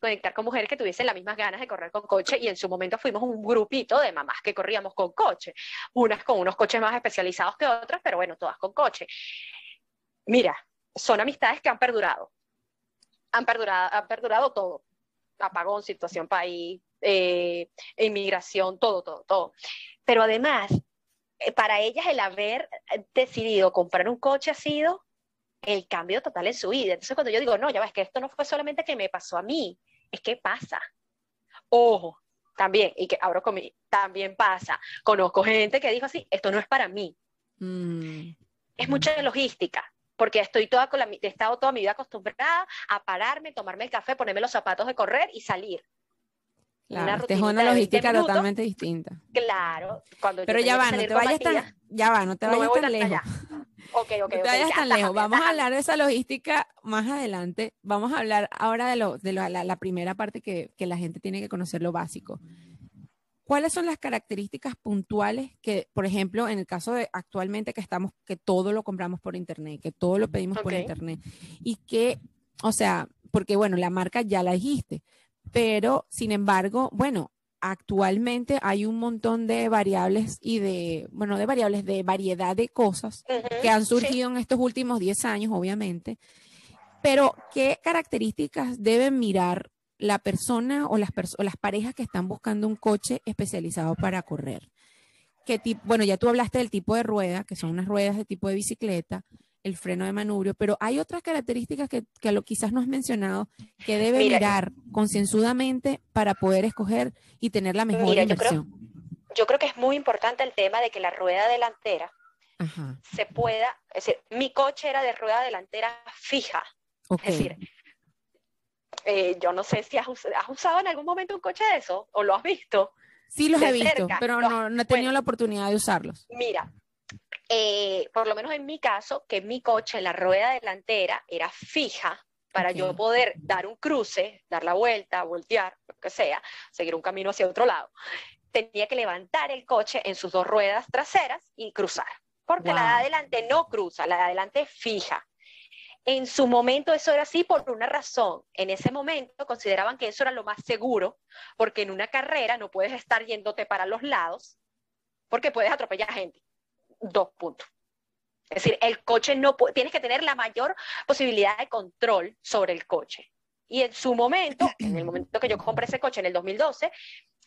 conectar con mujeres que tuviesen las mismas ganas de correr con coche y en su momento fuimos un grupito de mamás que corríamos con coche, unas con unos coches más especializados que otras, pero bueno, todas con coche. Mira, son amistades que han perdurado. Han perdurado, han perdurado todo. Apagón, situación país, eh, inmigración, todo, todo, todo. Pero además, eh, para ellas el haber decidido comprar un coche ha sido el cambio total en su vida. Entonces cuando yo digo, no, ya ves que esto no fue solamente que me pasó a mí, es que pasa. Ojo, también, y que abro conmigo, también pasa. Conozco gente que dijo así, esto no es para mí. Mm. Es mucha logística porque estoy toda con la, he estado toda mi vida acostumbrada a pararme, tomarme el café, ponerme los zapatos de correr y salir. Claro, es una logística totalmente distinta. Claro, cuando Pero ya va, no te vayas tan, ya va, no te vayas tan lejos. Ok, ok, no te vayas tan lejos. Vamos a hablar de esa logística más adelante. Vamos a hablar ahora de, lo, de la, primera parte que, que la gente tiene que conocer lo básico. ¿Cuáles son las características puntuales que, por ejemplo, en el caso de actualmente que estamos, que todo lo compramos por internet, que todo lo pedimos por internet y que, o sea, porque bueno, la marca ya la dijiste, pero sin embargo, bueno, actualmente hay un montón de variables y de, bueno, de variables, de variedad de cosas que han surgido en estos últimos 10 años, obviamente. Pero, ¿qué características deben mirar la persona o las, las parejas que están buscando un coche especializado para correr. ¿Qué bueno, ya tú hablaste del tipo de rueda, que son unas ruedas de tipo de bicicleta, el freno de manubrio, pero hay otras características que, que lo, quizás no has mencionado que debe mirar concienzudamente para poder escoger y tener la mejor inversión. yo creo que es muy importante el tema de que la rueda delantera se pueda, es decir, mi coche era de rueda delantera fija. Es decir, eh, yo no sé si has, usado en algún momento un coche de eso o lo has visto. Sí, los he visto, pero no, he tenido la oportunidad de usarlos. Mira, eh, por lo menos en mi caso, que mi coche, la rueda delantera era fija para yo poder dar un cruce, dar la vuelta, voltear, lo que sea, seguir un camino hacia otro lado, tenía que levantar el coche en sus dos ruedas traseras y cruzar, porque la de adelante no cruza, la de adelante fija. En su momento eso era así por una razón. En ese momento consideraban que eso era lo más seguro, porque en una carrera no puedes estar yéndote para los lados, porque puedes atropellar a gente. Dos puntos. Es decir, el coche no tienes que tener la mayor posibilidad de control sobre el coche. Y en su momento, en el momento que yo compré ese coche en el 2012,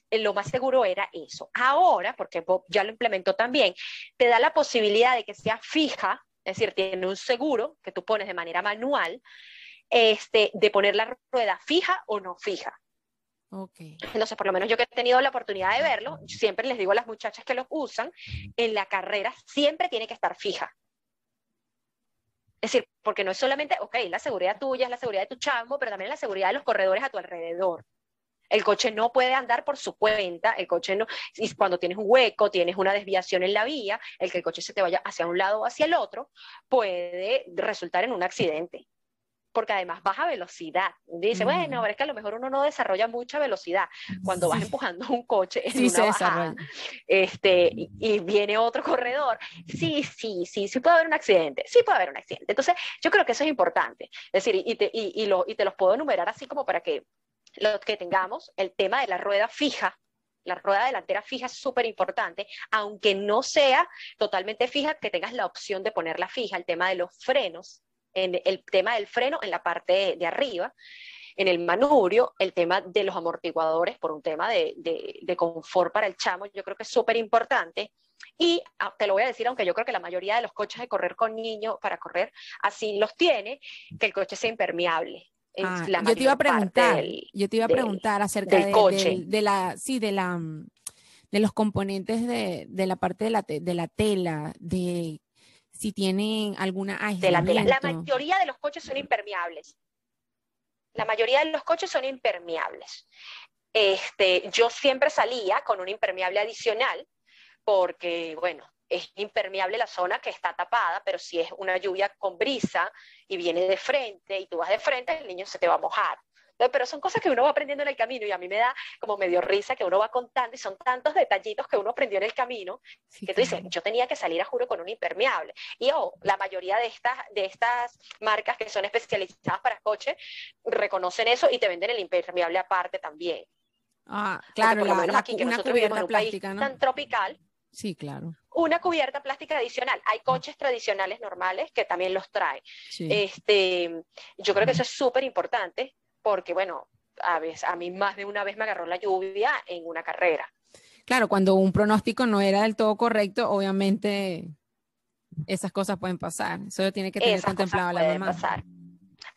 eh, lo más seguro era eso. Ahora, porque Bob ya lo implementó también, te da la posibilidad de que sea fija es decir, tiene un seguro que tú pones de manera manual, este, de poner la rueda fija o no fija. Okay. Entonces, por lo menos yo que he tenido la oportunidad de verlo, siempre les digo a las muchachas que lo usan, en la carrera siempre tiene que estar fija. Es decir, porque no es solamente, ok, la seguridad tuya, es la seguridad de tu chamo, pero también la seguridad de los corredores a tu alrededor. El coche no puede andar por su cuenta, el coche no, y cuando tienes un hueco, tienes una desviación en la vía, el que el coche se te vaya hacia un lado o hacia el otro, puede resultar en un accidente porque además baja velocidad. Dice, bueno, pero es que a lo mejor uno no desarrolla mucha velocidad cuando vas empujando un coche en una bajada, este, y, viene otro corredor. Sí, sí, sí, sí puede haber un accidente, sí puede haber un accidente. Entonces, yo creo que eso es importante. Es decir, y te, y, lo, y te los puedo enumerar así como para que lo que tengamos, el tema de la rueda fija, la rueda delantera fija es súper importante, aunque no sea totalmente fija, que tengas la opción de ponerla fija, el tema de los frenos, en el tema del freno en la parte de, arriba, en el manubrio, el tema de los amortiguadores, por un tema de, de confort para el chamo, yo creo que es súper importante. Y ah, te lo voy a decir, aunque yo creo que la mayoría de los coches de correr con niños para correr así los tiene, que el coche sea impermeable. Ah, yo te iba a preguntar, yo te iba a preguntar acerca del de, coche. De, la, sí, de la, de los componentes de, la parte de la, de la tela, de si tienen alguna De la tela. La mayoría de los coches son impermeables. La mayoría de los coches son impermeables. Este, yo siempre salía con un impermeable adicional porque, bueno, es impermeable la zona que está tapada, pero si es una lluvia con brisa y viene de frente y tú vas de frente, el niño se te va a mojar. Pero son cosas que uno va aprendiendo en el camino y a mí me da como medio risa que uno va contando y son tantos detallitos que uno aprendió en el camino que tú dices, yo tenía que salir a juro con un impermeable. Y oh, la mayoría de estas, de estas marcas que son especializadas para coches reconocen eso y te venden el impermeable aparte también. Ah, claro, por lo menos aquí que nosotros vivimos en un país tan tropical, Sí, claro. Una cubierta plástica adicional. Hay coches tradicionales normales que también los traen. Este, yo creo que eso es súper importante porque, bueno, a, veces, a mí más de una vez me agarró la lluvia en una carrera. Claro, cuando un pronóstico no era del todo correcto, obviamente esas cosas pueden pasar. Eso tiene que tener contemplado la mamá. Pasar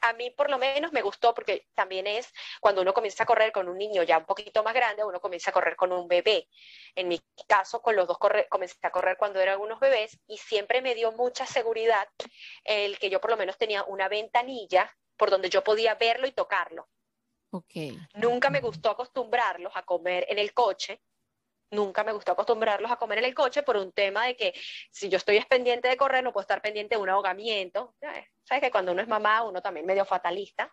a mí por lo menos me gustó porque también es cuando uno comienza a correr con un niño ya un poquito más grande, uno comienza a correr con un bebé. En mi caso, con los dos comencé a correr cuando eran unos bebés y siempre me dio mucha seguridad el que yo por lo menos tenía una ventanilla por donde yo podía verlo y tocarlo. Okay. Nunca me gustó acostumbrarlos a comer en el coche nunca me gustó acostumbrarlos a comer en el coche por un tema de que si yo estoy pendiente de correr, no puedo estar pendiente de un ahogamiento. Sabes que cuando uno es mamá, uno también medio fatalista.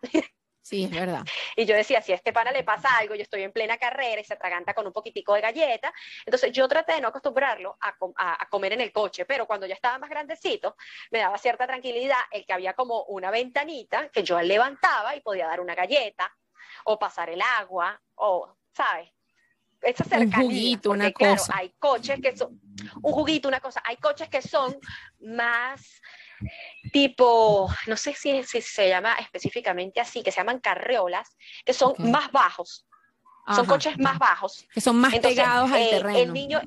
Sí, es verdad. y yo decía, si a este pana le pasa algo, yo estoy en plena carrera y se atraganta con un poquitico de galleta. Entonces yo traté de no acostumbrarlo a, a, comer en el coche, pero cuando ya estaba más grandecito, me daba cierta tranquilidad el que había como una ventanita que yo levantaba y podía dar una galleta o pasar el agua o, ¿sabes? Esa cercanía. Un juguito, una cosa. Hay coches que son, un juguito, una cosa, hay coches que son más tipo, no sé si, se llama específicamente así, que se llaman carreolas, que son más bajos. Son coches más bajos. Que son más pegados al eh, terreno. El niño,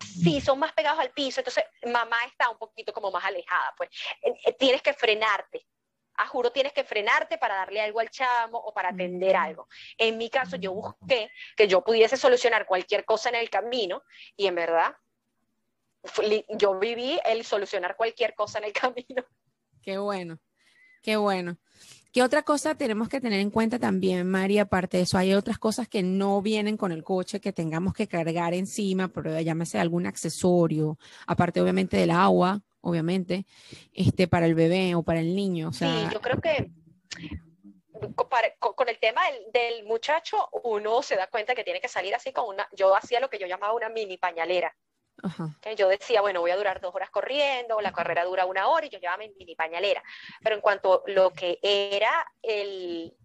sí, son más pegados al piso, entonces mamá está un poquito como más alejada, pues eh, eh, tienes que frenarte a juro tienes que frenarte para darle algo al chamo o para atender mm. algo. En mi caso, yo busqué que yo pudiese solucionar cualquier cosa en el camino y en verdad yo viví el solucionar cualquier cosa en el camino. Qué bueno, qué bueno. ¿Qué otra cosa tenemos que tener en cuenta también, María? Aparte de eso, hay otras cosas que no vienen con el coche que tengamos que cargar encima, pero llámese algún accesorio, aparte obviamente del agua, obviamente, este, para el bebé o para el niño. sí, yo creo que con, el tema del, muchacho, uno se da cuenta que tiene que salir así con una, yo hacía lo que yo llamaba una mini pañalera. Yo decía, bueno, voy a durar dos horas corriendo, la carrera dura una hora y yo llevaba mi mini pañalera. Pero en cuanto a lo que era el,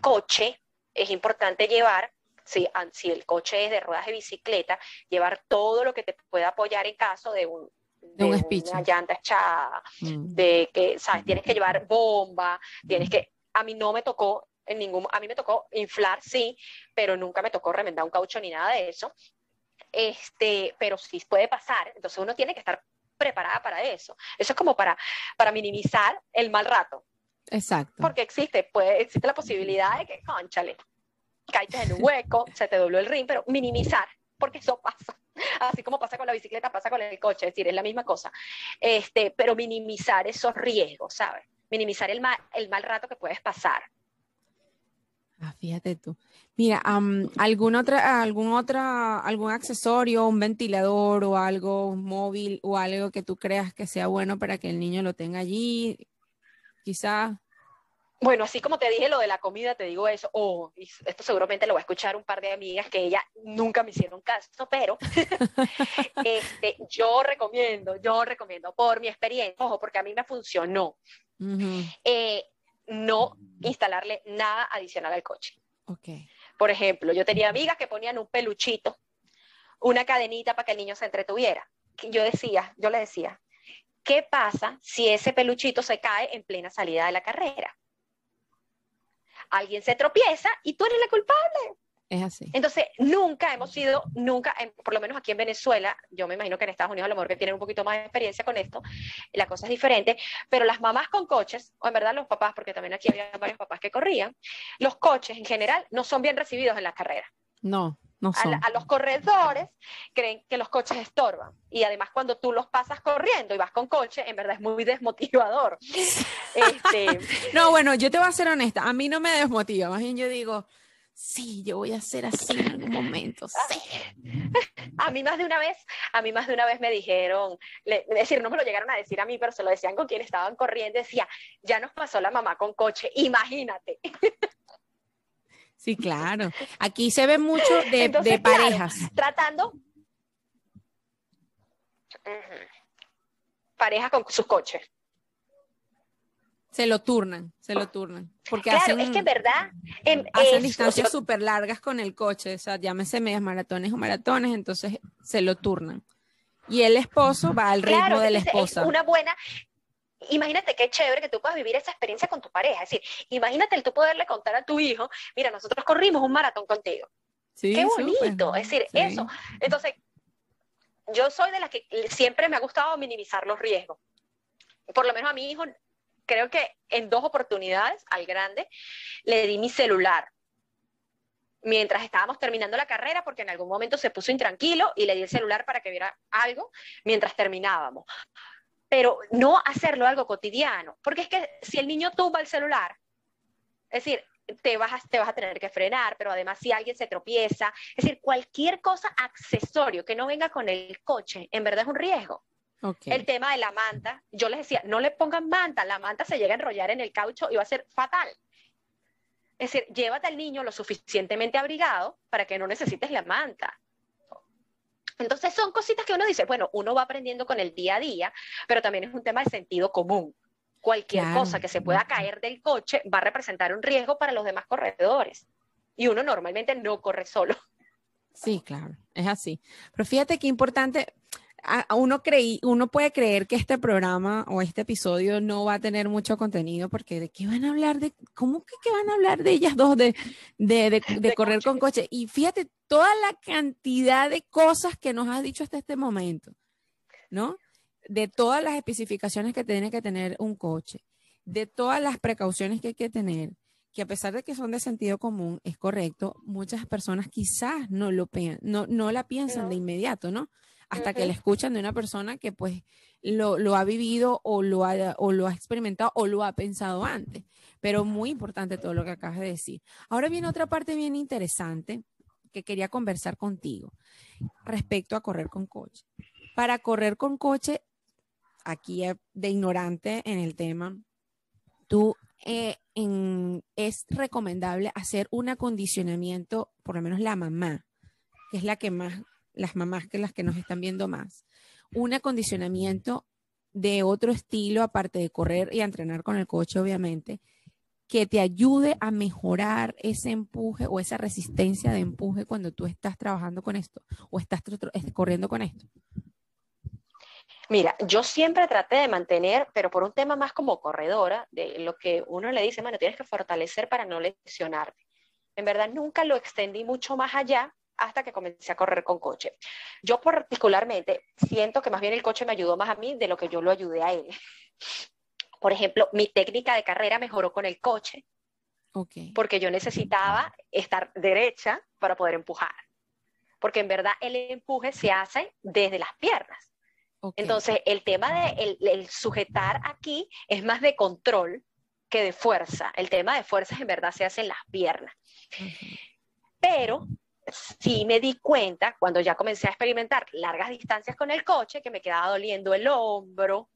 coche, es importante llevar, si, si el coche es de ruedas de bicicleta, llevar todo lo que te pueda apoyar en caso de un, de, una llanta echada, mm. de que, ¿sabes? Tienes que llevar bomba, tienes que, a mí no me tocó en ningún, a mí me tocó inflar, sí, pero nunca me tocó remendar un caucho ni nada de eso, este, pero sí puede pasar, entonces uno tiene que estar preparada para eso. Eso es como para, para minimizar el mal rato. Exacto. Porque existe, puede, existe la posibilidad de que, conchale, caigas en un hueco, se te dobló el ring, pero minimizar, porque eso pasa. Así como pasa con la bicicleta, pasa con el coche, es decir, es la misma cosa. Este, pero minimizar esos riesgos, ¿sabes? Minimizar el mal, el mal rato que puedes pasar. Ah, fíjate tú. Mira, ¿algún, otra, algún, otra, algún accesorio, un ventilador o algo móvil o algo que tú creas que sea bueno para que el niño lo tenga allí? Quizá. Bueno, así como te dije lo de la comida, te digo eso, o esto seguramente lo va a escuchar un par de amigas que ellas nunca me hicieron caso, pero este, yo recomiendo, yo recomiendo por mi experiencia, ojo, porque a mí me funcionó no instalarle nada adicional al coche. Okay. Por ejemplo, yo tenía amigas que ponían un peluchito, una cadenita para que el niño se entretuviera. Yo decía, yo le decía, ¿qué pasa si ese peluchito se cae en plena salida de la carrera? Alguien se tropieza y tú eres la culpable. Es así. Entonces, nunca hemos sido, nunca, por lo menos aquí en Venezuela, yo me imagino que en Estados Unidos a lo mejor que tienen un poquito más de experiencia con esto, la cosa es diferente, pero las mamás con coches, o en verdad los papás, porque también aquí había varios papás que corrían, los coches en general no son bien recibidos en las carreras. No, no. A, los corredores creen que los coches estorban. Y además cuando tú los pasas corriendo y vas con coche, en verdad es muy desmotivador. este... no, bueno, yo te voy a ser honesta, a mí no me desmotiva, más bien yo digo sí, yo voy a hacer así en algún momento, sí. A mí más de una vez, a mí más de una vez me dijeron, es decir, no me lo llegaron a decir a mí, pero se lo decían con quienes estaban corriendo, decía, ya nos pasó la mamá con coche, imagínate. Sí, claro. Aquí se ve mucho de, parejas. tratando. Parejas con sus coches. Se lo turnan, se lo turnan. Porque claro, hacen, es que verdad. Em, hacen distancias súper largas con el coche, o sea, llámese medias maratones o maratones, entonces se lo turnan. Y el esposo va al ritmo de la esposa. Es una buena, imagínate qué chévere que tú puedas vivir esa experiencia con tu pareja. Es decir, imagínate el tú poderle contar a tu hijo, mira, nosotros corrimos un maratón contigo. Sí, qué bonito. Es decir, eso. Entonces, yo soy de las que siempre me ha gustado minimizar los riesgos. Por lo menos a mi hijo creo que en dos oportunidades al grande le di mi celular mientras estábamos terminando la carrera, porque en algún momento se puso intranquilo y le di el celular para que viera algo mientras terminábamos. Pero no hacerlo algo cotidiano, porque es que si el niño tumba el celular, es decir, te vas, a, te vas a tener que frenar, pero además si alguien se tropieza, es decir, cualquier cosa accesorio que no venga con el coche, en verdad es un riesgo. El tema de la manta, yo les decía, no le pongan manta, la manta se llega a enrollar en el caucho y va a ser fatal. Es decir, llévate al niño lo suficientemente abrigado para que no necesites la manta. Entonces son cositas que uno dice, bueno, uno va aprendiendo con el día a día, pero también es un tema de sentido común. Cualquier cosa que se pueda caer del coche va a representar un riesgo para los demás corredores. Y uno normalmente no corre solo. Sí, claro, es así. Pero fíjate qué importante, uno, creí, uno puede creer que este programa o este episodio no va a tener mucho contenido porque de qué van a hablar de, ¿cómo que, van a hablar de ellas dos de, de, correr con coche? Y fíjate toda la cantidad de cosas que nos has dicho hasta este momento, ¿no? De todas las especificaciones que tiene que tener un coche, de todas las precauciones que hay que tener, que a pesar de que son de sentido común, es correcto, muchas personas quizás no lo no, no la piensan de inmediato, ¿no? Hasta que la escuchan de una persona que pues lo, lo, ha vivido o lo ha, o lo ha experimentado o lo ha pensado antes. Pero muy importante todo lo que acabas de decir. Ahora viene otra parte bien interesante que quería conversar contigo respecto a correr con coche. Para correr con coche, aquí de ignorante en el tema, tú eh, es recomendable hacer un acondicionamiento, por lo menos la mamá, que es la que más, las mamás que las que nos están viendo más, un acondicionamiento de otro estilo, aparte de correr y entrenar con el coche, obviamente, que te ayude a mejorar ese empuje o esa resistencia de empuje cuando tú estás trabajando con esto o estás corriendo con esto. Mira, yo siempre traté de mantener, pero por un tema más como corredora, de lo que uno le dice, bueno, tienes que fortalecer para no lesionarte. En verdad, nunca lo extendí mucho más allá hasta que comencé a correr con coche. Yo particularmente siento que más bien el coche me ayudó más a mí de lo que yo lo ayudé a él. Por ejemplo, mi técnica de carrera mejoró con el coche, okay. porque yo necesitaba estar derecha para poder empujar, porque en verdad el empuje se hace desde las piernas. Entonces, el tema de el, sujetar aquí es más de control que de fuerza. El tema de fuerza en verdad se hace en las piernas. Pero sí me di cuenta cuando ya comencé a experimentar largas distancias con el coche que me quedaba doliendo el hombro.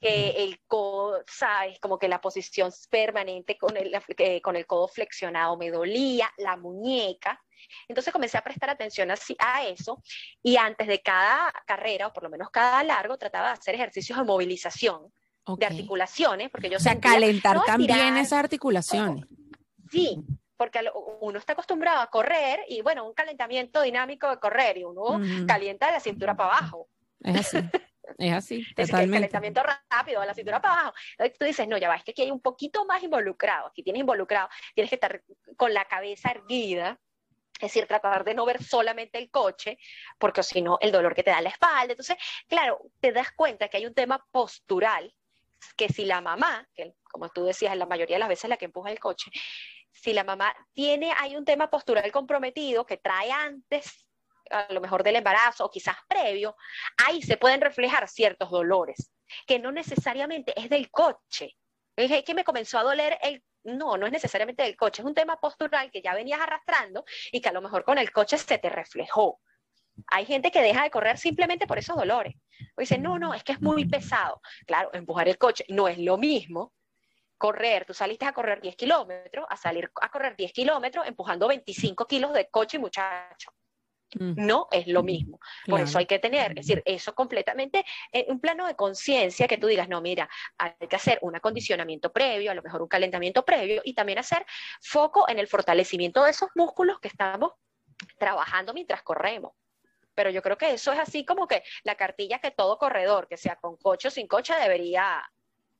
que el codo, sabes, como que la posición permanente con el, con el codo flexionado me dolía, la muñeca. Entonces comencé a prestar atención a, eso y antes de cada carrera, o por lo menos cada largo, trataba de hacer ejercicios de movilización, de articulaciones, porque yo... O sea, calentar también esas articulaciones. Sí, porque uno está acostumbrado a correr y bueno, un calentamiento dinámico de correr y uno calienta de la cintura para abajo. Es así. Es así, es el calentamiento rápido de la cintura para abajo. Entonces tú dices, no, ya va, es que aquí hay un poquito más involucrado. Aquí tienes involucrado, tienes que estar con la cabeza erguida, es decir, tratar de no ver solamente el coche, porque si no, el dolor que te da la espalda. Entonces, claro, te das cuenta que hay un tema postural, que si la mamá, que como tú decías, la mayoría de las veces la que empuja el coche, si la mamá tiene, hay un tema postural comprometido que trae antes a lo mejor del embarazo o quizás previo, ahí se pueden reflejar ciertos dolores, que no necesariamente es del coche. Es que me comenzó a doler el no, no es necesariamente del coche, es un tema postural que ya venías arrastrando y que a lo mejor con el coche se te reflejó. Hay gente que deja de correr simplemente por esos dolores. O dice, no, no, es que es muy pesado. Claro, empujar el coche no es lo mismo. Correr, tú saliste a correr 10 kilómetros, a salir a correr 10 kilómetros empujando 25 kilos de coche, muchacho. Mm. No es lo mismo. Por eso hay que tener, es decir, eso completamente en un plano de conciencia que tú digas, no, mira, hay que hacer un acondicionamiento previo, a lo mejor un calentamiento previo y también hacer foco en el fortalecimiento de esos músculos que estamos trabajando mientras corremos. Pero yo creo que eso es así como que la cartilla que todo corredor, que sea con coche o sin coche, debería,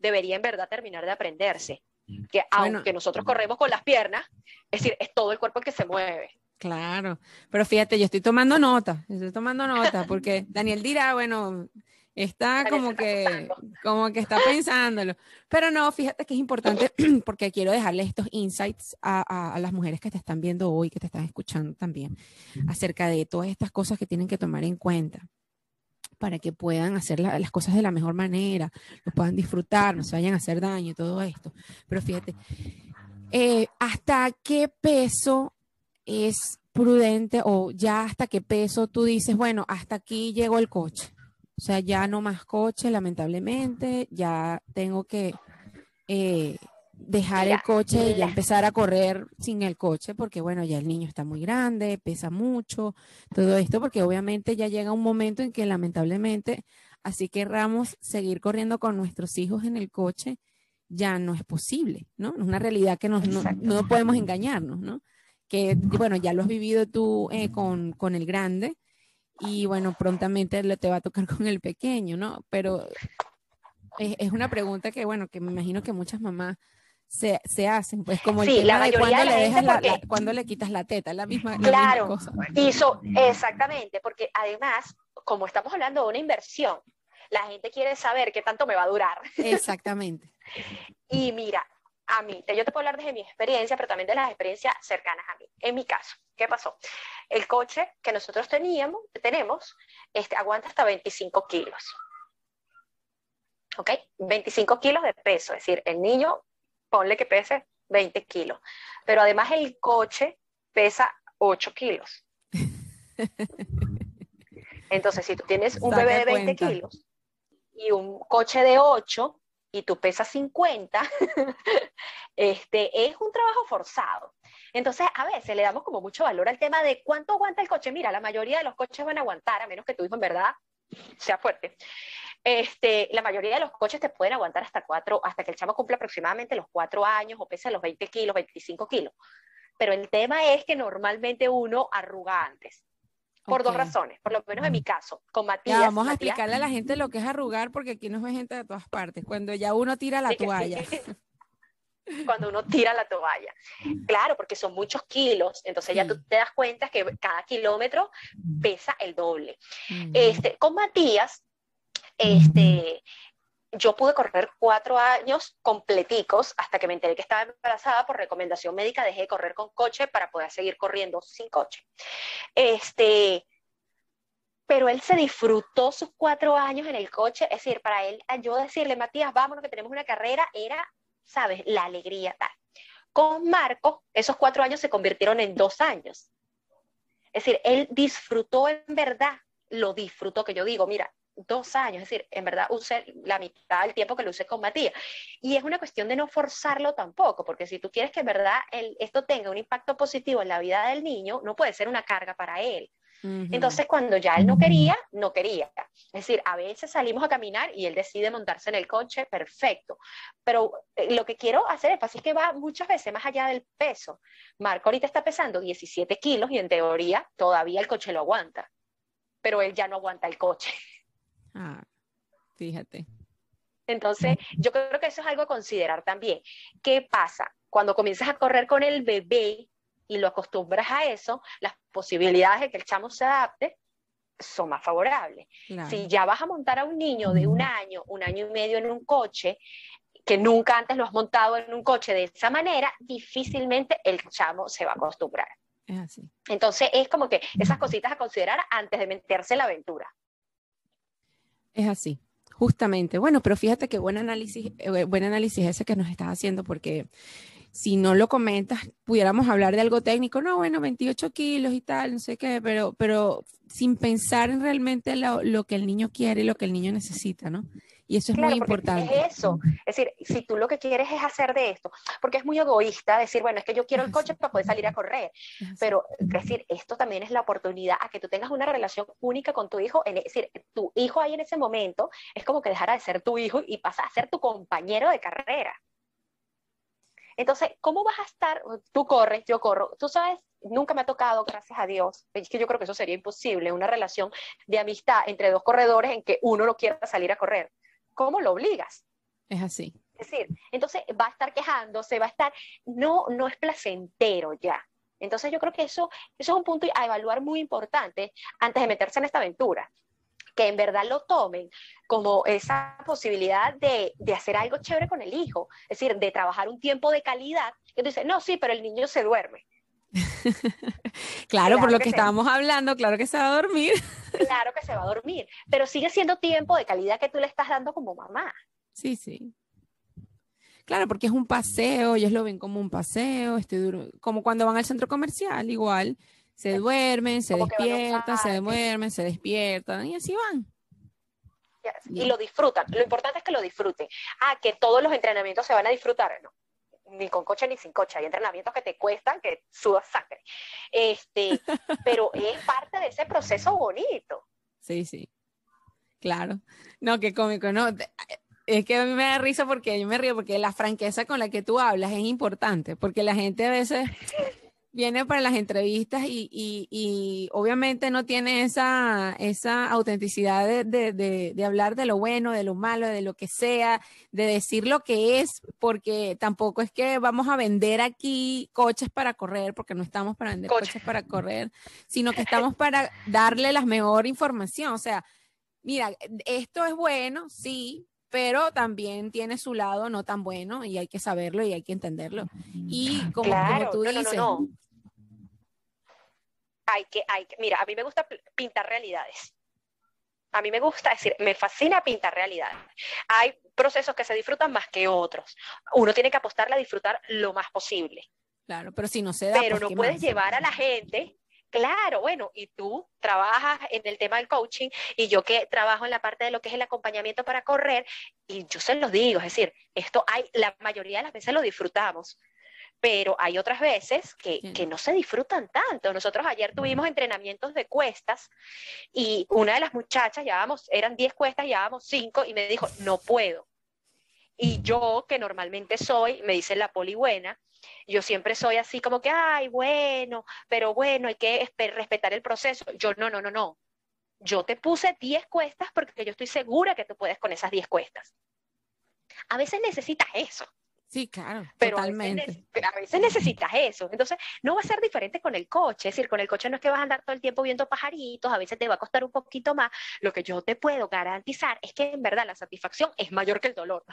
debería en verdad terminar de aprenderse. Que aunque nosotros corremos con las piernas, es decir, es todo el cuerpo el que se mueve. Claro, pero fíjate, yo estoy tomando nota, estoy tomando nota, porque Daniel dirá, bueno, está como que, como que está pensándolo. Pero no, fíjate que es importante porque quiero dejarle estos insights a, las mujeres que te están viendo hoy, que te están escuchando también, acerca de todas estas cosas que tienen que tomar en cuenta para que puedan hacer las cosas de la mejor manera, lo puedan disfrutar, no se vayan a hacer daño y todo esto. Pero fíjate, eh, ¿hasta qué peso es prudente o ya hasta qué peso tú dices, bueno, hasta aquí llegó el coche? O sea, ya no más coche, lamentablemente, ya tengo que eh, dejar el coche y ya empezar a correr sin el coche, porque bueno, ya el niño está muy grande, pesa mucho, todo esto, porque obviamente ya llega un momento en que lamentablemente, así querramos seguir corriendo con nuestros hijos en el coche, ya no es posible, ¿no? Es una realidad que nos, no, no podemos engañarnos, ¿no? que bueno, ya lo has vivido tú eh, con, con, el grande y bueno, prontamente te va a tocar con el pequeño, ¿no? Pero es una pregunta que bueno, que me imagino que muchas mamás se, se hacen, pues como el sí, tema de cuando le, dejas la, cuando le quitas la teta, la misma, claro, cosa. Hizo, exactamente, porque además, como estamos hablando de una inversión, la gente quiere saber qué tanto me va a durar. Exactamente. Y mira, a mí, yo te puedo hablar desde mi experiencia, pero también de las experiencias cercanas a mí. En mi caso, ¿qué pasó? El coche que nosotros teníamos, tenemos, este, aguanta hasta 25 kilos. ¿Ok? 25 kilos de peso, es decir, el niño, ponle que pese 20 kilos, pero además el coche pesa 8 kilos. Entonces, si tú tienes un bebé de 20 kilos y un coche de 8 y tú pesas 50, este, es un trabajo forzado. Entonces, a veces le damos como mucho valor al tema de cuánto aguanta el coche. Mira, la mayoría de los coches van a aguantar, a menos que tu hijo en verdad sea fuerte. Este, la mayoría de los coches te pueden aguantar hasta cuatro, hasta que el chamo cumpla aproximadamente los cuatro años o pese los 20 kilos, 25 kilos. Pero el tema es que normalmente uno arruga antes. Por dos razones, por lo menos en mi caso, con Matías. vamos a explicarle a la gente lo que es arrugar, porque aquí nos ve gente de todas partes. Cuando ya uno tira la toalla. Cuando uno tira la toalla. Claro, porque son muchos kilos, entonces ya tú te das cuenta que cada kilómetro pesa el doble. Este, con Matías, este, yo pude correr cuatro años completicos hasta que me enteré que estaba embarazada por recomendación médica, dejé de correr con coche para poder seguir corriendo sin coche. Este, pero él se disfrutó sus cuatro años en el coche, es decir, para él, yo decirle, Matías, vámonos que tenemos una carrera, era, sabes, la alegría tal. Con Marco, esos cuatro años se convirtieron en dos años. Es decir, él disfrutó en verdad, lo disfrutó, que yo digo, mira, dos años, es decir, en verdad usé la mitad del tiempo que lo usé con Matías. Y es una cuestión de no forzarlo tampoco, porque si tú quieres que en verdad esto tenga un impacto positivo en la vida del niño, no puede ser una carga para él. Entonces, cuando ya él no quería, no quería. Es decir, a veces salimos a caminar y él decide montarse en el coche, perfecto. Pero eh, lo que quiero hacer es que va muchas veces más allá del peso. Marco ahorita está pesando 17 kilos y en teoría todavía el coche lo aguanta, pero él ya no aguanta el coche. Ah, fíjate. Entonces, yo creo que eso es algo a considerar también. ¿Qué pasa? Cuando comienzas a correr con el bebé y lo acostumbras a eso, las posibilidades de que el chamo se adapte son más favorables. Si ya vas a montar a un niño de un año, un año y medio en un coche, que nunca antes lo has montado en un coche de esa manera, difícilmente el chamo se va a acostumbrar. Es así. Entonces es como que esas cositas a considerar antes de meterse en la aventura. Es así, justamente. Bueno, pero fíjate qué buen análisis, eh, buen análisis ese que nos estás haciendo, porque si no lo comentas, pudiéramos hablar de algo técnico, no, bueno, 28 kilos y tal, no sé qué, pero, pero sin pensar en realmente lo, lo que el niño quiere y lo que el niño necesita, ¿no? Y eso es muy importante. Es eso. Es decir, si tú lo que quieres es hacer de esto, porque es muy egoísta decir, bueno, es que yo quiero el coche para poder salir a correr. Pero, es decir, esto también es la oportunidad a que tú tengas una relación única con tu hijo. Es decir, tu hijo ahí en ese momento es como que dejara de ser tu hijo y pasa a ser tu compañero de carrera. Entonces, ¿cómo vas a estar? Tú corres, yo corro. Tú sabes, nunca me ha tocado, gracias a Dios, es que yo creo que eso sería imposible, una relación de amistad entre dos corredores en que uno no quiera salir a correr. ¿Cómo lo obligas? Es así. Es decir, entonces va a estar quejándose, va a estar, no, no es placentero ya. Entonces yo creo que eso, eso es un punto a evaluar muy importante antes de meterse en esta aventura que en verdad lo tomen como esa posibilidad de, de, hacer algo chévere con el hijo, es decir, de trabajar un tiempo de calidad, tú dices, no, sí, pero el niño se duerme. claro, por lo que, estábamos hablando, claro que se va a dormir. claro que se va a dormir, pero sigue siendo tiempo de calidad que tú le estás dando como mamá. Sí, sí. Claro, porque es un paseo, ellos lo ven como un paseo, este, como cuando van al centro comercial, igual, se duermen, se despiertan, se duermen, se despiertan y así van. Y lo disfrutan. Lo importante es que lo disfruten. Ah, que todos los entrenamientos se van a disfrutar, ¿no? Ni con coche ni sin coche. Hay entrenamientos que te cuestan, que sudas sangre. Este, pero es parte de ese proceso bonito. Sí, sí. Claro. No, qué cómico, ¿no? Es que a mí me da risa porque yo me río porque la franqueza con la que tú hablas es importante, porque la gente a veces viene para las entrevistas y, y, obviamente no tiene esa, esa autenticidad de, de, de, hablar de lo bueno, de lo malo, de lo que sea, de decir lo que es, porque tampoco es que vamos a vender aquí coches para correr, porque no estamos para vender coches para correr, sino que estamos para darle la mejor información. O sea, mira, esto es bueno, sí, pero también tiene su lado no tan bueno y hay que saberlo y hay que entenderlo. Y como, tú dices... hay que, hay que, mira, a mí me gusta pintar realidades. A mí me gusta decir, me fascina pintar realidades. Hay procesos que se disfrutan más que otros. Uno tiene que apostarle a disfrutar lo más posible. Claro, pero si no se da. Pero pues, no puedes llevar a la gente Claro, bueno, y tú trabajas en el tema del coaching y yo que trabajo en la parte de lo que es el acompañamiento para correr, y yo se los digo, es decir, esto hay, la mayoría de las veces lo disfrutamos, pero hay otras veces que, que, no se disfrutan tanto. Nosotros ayer tuvimos entrenamientos de cuestas y una de las muchachas, llevábamos, eran 10 cuestas, llevábamos 5 y me dijo, no puedo. Y yo, que normalmente soy, me dice la poli buena, yo siempre soy así como que, ay, bueno, pero bueno, hay que respetar el proceso. Yo, no, no, no, no. Yo te puse 10 cuestas porque yo estoy segura que tú puedes con esas 10 cuestas. A veces necesitas eso. Sí, claro, pero totalmente. A veces, necesitas eso. Entonces, no va a ser diferente con el coche. Es decir, con el coche no es que vas a andar todo el tiempo viendo pajaritos, a veces te va a costar un poquito más. Lo que yo te puedo garantizar es que en verdad la satisfacción es mayor que el dolor.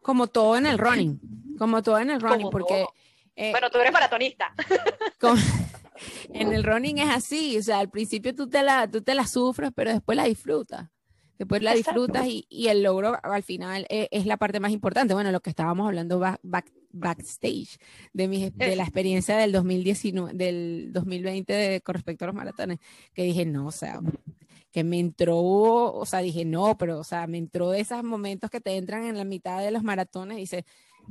Como todo en el running, como todo en el running, porque... Eh, bueno, tú eres maratonista. en el running es así, o sea, al principio tú te la, tú te la sufres, pero después la disfrutas. Después la disfrutas y, y, el logro al final es, es, la parte más importante. Bueno, lo que estábamos hablando backstage de, mi, de la experiencia del 2019, del 2020 con respecto a los maratones, que dije, no, o sea, que me entró, o sea, dije, no, pero, o sea, me entró de esos momentos que te entran en la mitad de los maratones y dices,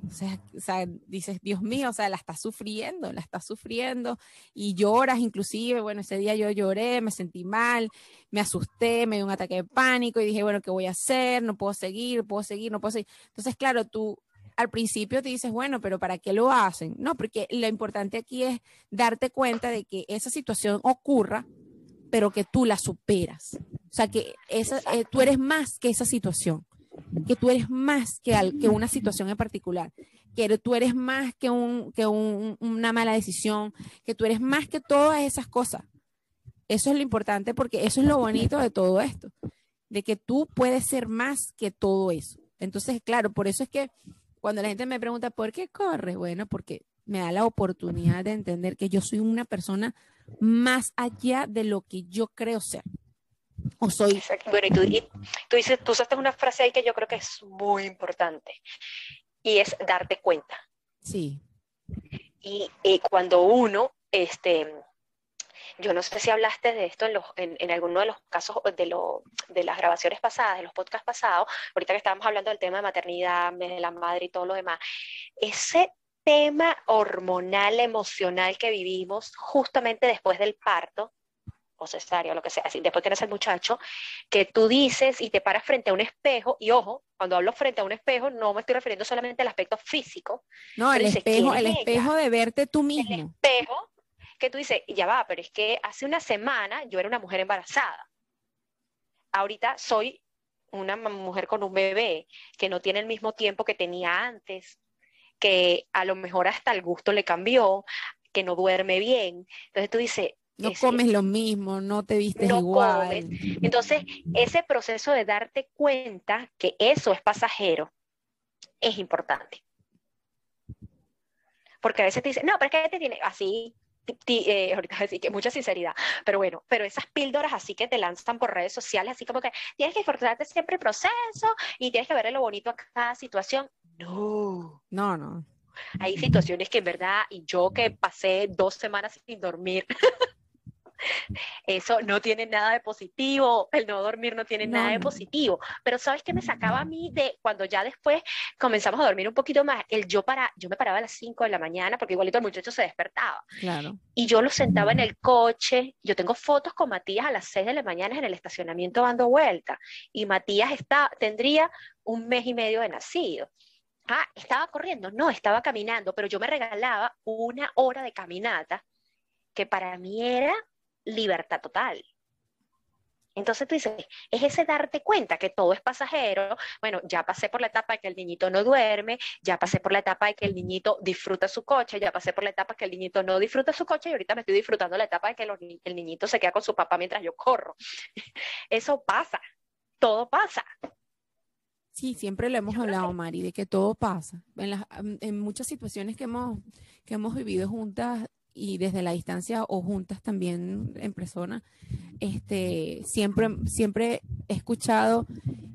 o sea, o sea, dices, Dios mío, o sea, la estás sufriendo, la estás sufriendo y lloras inclusive, bueno, ese día yo lloré, me sentí mal, me asusté, me dio un ataque de pánico y dije, bueno, ¿qué voy a hacer? No puedo seguir, puedo seguir, no puedo seguir. Entonces, claro, tú al principio te dices, bueno, pero ¿para qué lo hacen? No, porque lo importante aquí es darte cuenta de que esa situación ocurra pero que tú la superas. O sea, que esa, eh, tú eres más que esa situación, que tú eres más que, que una situación en particular, que tú eres más que, un, que una mala decisión, que tú eres más que todas esas cosas. Eso es lo importante porque eso es lo bonito de todo esto, de que tú puedes ser más que todo eso. Entonces, claro, por eso es que cuando la gente me pregunta, ¿por qué corre? Bueno, porque me da la oportunidad de entender que yo soy una persona más allá de lo que yo creo ser. O soy. Bueno, y tú, tú dices, tú usaste una frase ahí que yo creo que es muy importante y es darte cuenta. Sí. Y, cuando uno, este, yo no sé si hablaste de esto en, los, en, alguno de los casos de, lo, de las grabaciones pasadas, de los podcasts pasados, ahorita que estábamos hablando del tema de maternidad, de la madre y todo lo demás, ese tema hormonal, emocional que vivimos justamente después del parto, o cesárea, o lo que sea, así, después que eres el muchacho, que tú dices y te paras frente a un espejo, y ojo, cuando hablo frente a un espejo, no me estoy refiriendo solamente al aspecto físico. No, el espejo, el espejo de verte tú mismo. El espejo que tú dices, ya va, pero es que hace una semana yo era una mujer embarazada. Ahorita soy una mujer con un bebé que no tiene el mismo tiempo que tenía antes, que a lo mejor hasta el gusto le cambió, que no duerme bien. Entonces tú dices... No comes lo mismo, no te vistes igual. Entonces, ese proceso de darte cuenta que eso es pasajero es importante. Porque a veces te dicen, no, pero es que te tiene así, eh, ahorita decir que mucha sinceridad, pero bueno, pero esas píldoras así que te lanzan por redes sociales, así como que tienes que disfrutarte siempre el proceso y tienes que ver lo bonito a cada situación. No. No, no. Hay situaciones que en verdad, y yo que pasé dos semanas sin dormir, eso no tiene nada de positivo, el no dormir no tiene nada de positivo, pero ¿sabes qué me sacaba a mí de cuando ya después comenzamos a dormir un poquito más? El yo para, yo me paraba a las 5 de la mañana porque igualito el muchacho se despertaba. Claro. Y yo lo sentaba en el coche, yo tengo fotos con Matías a las 6 de la mañana en el estacionamiento dando vuelta y Matías está, tendría un mes y medio de nacido. Ah, estaba corriendo, no, estaba caminando, pero yo me regalaba una hora de caminata que para mí era libertad total. Entonces tú dices, es ese darte cuenta que todo es pasajero. Bueno, ya pasé por la etapa de que el niñito no duerme, ya pasé por la etapa de que el niñito disfruta su coche, ya pasé por la etapa de que el niñito no disfruta su coche y ahorita me estoy disfrutando la etapa de que el niñito se queda con su papá mientras yo corro. Eso pasa, todo pasa. Sí, siempre lo hemos hablado, Mari, de que todo pasa. En, en muchas situaciones que hemos, que hemos vivido juntas y desde la distancia o juntas también en persona, este, siempre, siempre he escuchado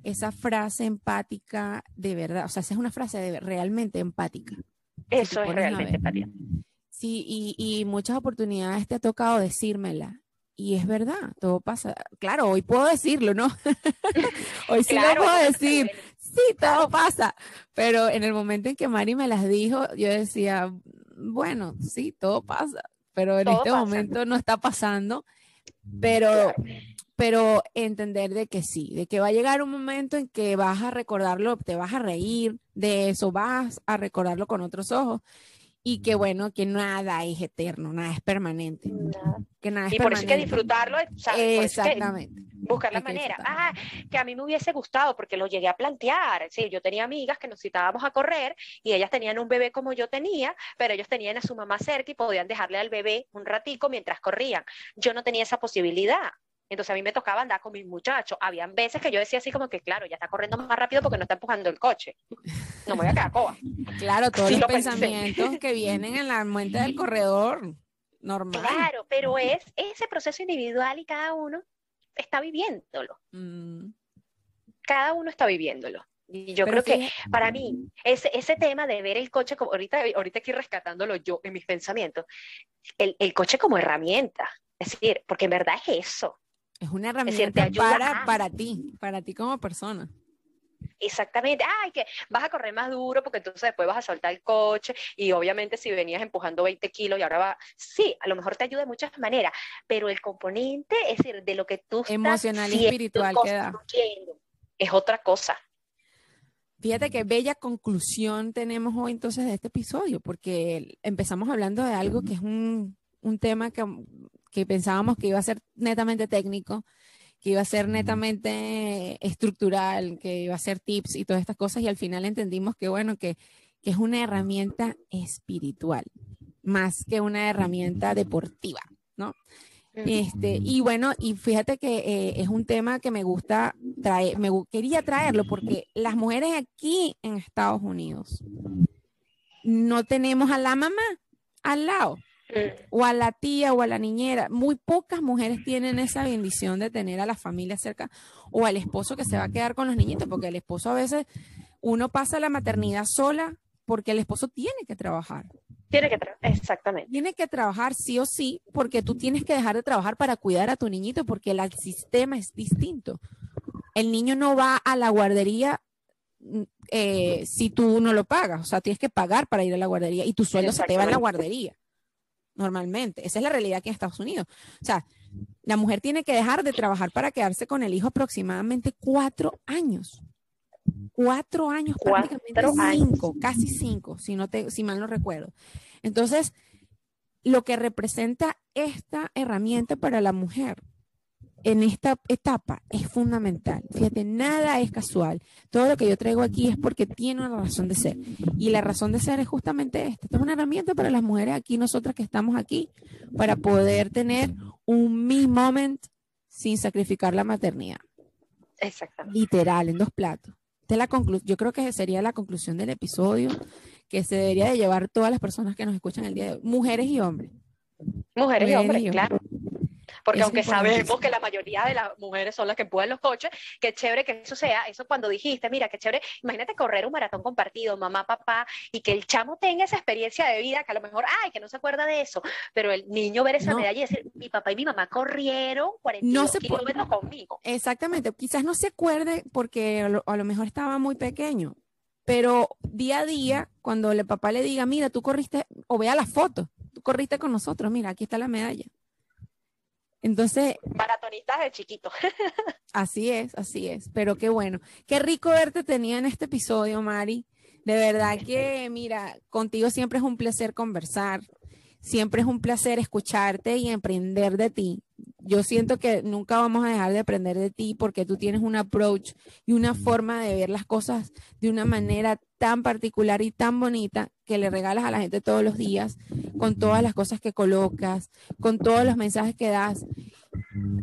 esa frase empática de verdad. O sea, esa es una frase de, realmente empática. Eso es realmente empática. Sí, y, y muchas oportunidades te ha tocado decírmela y es verdad, todo pasa. Claro, hoy puedo decirlo, ¿no? hoy sí lo puedo decir. Sí, todo pasa. Pero en el momento en que Mari me las dijo, yo decía, bueno, sí, todo pasa. Pero en este momento no está pasando. Pero, pero entender de que sí, de que va a llegar un momento en que vas a recordarlo, te vas a reír de eso, vas a recordarlo con otros ojos y que bueno, que nada es eterno, nada es permanente. Que nada es y por eso hay que disfrutarlo, Exactamente. buscar la manera. Ah, que a mí me hubiese gustado porque lo llegué a plantear. Sí, yo tenía amigas que nos citábamos a correr y ellas tenían un bebé como yo tenía, pero ellos tenían a su mamá cerca y podían dejarle al bebé un ratico mientras corrían. Yo no tenía esa posibilidad. Entonces a mí me tocaba andar con mis muchachos. Habían veces que yo decía así como que, claro, ya está corriendo más rápido porque no está empujando el coche. No me voy a quedar coba. Claro, todos los pensamientos que vienen en la mente del corredor, normal. Claro, pero es ese proceso individual y cada uno está viviéndolo. Mm. Cada uno está viviéndolo. Y yo creo que para mí, ese, ese tema de ver el coche como, ahorita, ahorita aquí rescatándolo yo en mis pensamientos, el, el coche como herramienta. Es decir, porque en verdad es eso. Es una herramienta para, para ti, para ti como persona. Exactamente, ay, que vas a correr más duro porque entonces después vas a soltar el coche y obviamente si venías empujando 20 kilos y ahora va, sí, a lo mejor te ayuda de muchas maneras, pero el componente, es decir, de lo que tú emocional y espiritual queda es otra cosa. Fíjate qué bella conclusión tenemos hoy entonces de este episodio, porque empezamos hablando de algo que es un, un tema que que pensábamos que iba a ser netamente técnico, que iba a ser netamente estructural, que iba a ser tips y todas estas cosas, y al final entendimos que, bueno, que, es una herramienta espiritual, más que una herramienta deportiva, ¿no? Este, y bueno, y fíjate que eh, es un tema que me gusta traer, me quería traerlo porque las mujeres aquí en Estados Unidos no tenemos a la mamá al lado o a la tía o a la niñera. Muy pocas mujeres tienen esa bendición de tener a la familia cerca o al esposo que se va a quedar con los niñitos, porque el esposo a veces uno pasa la maternidad sola porque el esposo tiene que trabajar. Tiene que trabajar, exactamente. Tiene que trabajar sí o sí, porque tú tienes que dejar de trabajar para cuidar a tu niñito, porque el sistema es distinto. El niño no va a la guardería mm, eh, si tú no lo pagas, o sea, tienes que pagar para ir a la guardería y tu sueldo se te va a la guardería normalmente. Esa es la realidad aquí en Estados Unidos. O sea, la mujer tiene que dejar de trabajar para quedarse con el hijo aproximadamente cuatro años. Cuatro años, prácticamente cinco, casi cinco, si, no te, si mal no recuerdo. Entonces, lo que representa esta herramienta para la mujer en esta etapa es fundamental. Fíjate, nada es casual. Todo lo que yo traigo aquí es porque tiene una razón de ser. Y la razón de ser es justamente esta. Esta es una herramienta para las mujeres aquí, nosotras que estamos aquí, para poder tener un me moment sin sacrificar la maternidad. Exactamente. Literal, en dos platos. la yo creo que sería la conclusión del episodio que se debería de llevar todas las personas que nos escuchan el día de hoy, mujeres y hombres. Mujeres, y hombres, claro. Porque aunque sabemos que la mayoría de las mujeres son las que empujan los coches, qué chévere que eso sea, eso cuando dijiste, mira, qué chévere, imagínate correr un maratón compartido, mamá, papá, y que el chamo tenga esa experiencia de vida, que a lo mejor, ay, que no se acuerda de eso, pero el niño ver esa medalla y decir, mi papá y mi mamá corrieron 42 kilómetros conmigo. Exactamente, quizás no se acuerde porque a lo, mejor estaba muy pequeño, pero día a día, cuando el papá le diga, mira, tú corriste, o vea la foto, tú corriste con nosotros, mira, aquí está la medalla. Entonces. Maratonistas de chiquito. así es, así es. Pero qué bueno. Qué rico verte tenía en este episodio, Mari. De verdad que, mira, contigo siempre es un placer conversar. Siempre es un placer escucharte y aprender de ti. Yo siento que nunca vamos a dejar de aprender de ti porque tú tienes un approach y una forma de ver las cosas de una manera tan particular y tan bonita que le regalas a la gente todos los días, con todas las cosas que colocas, con todos los mensajes que das.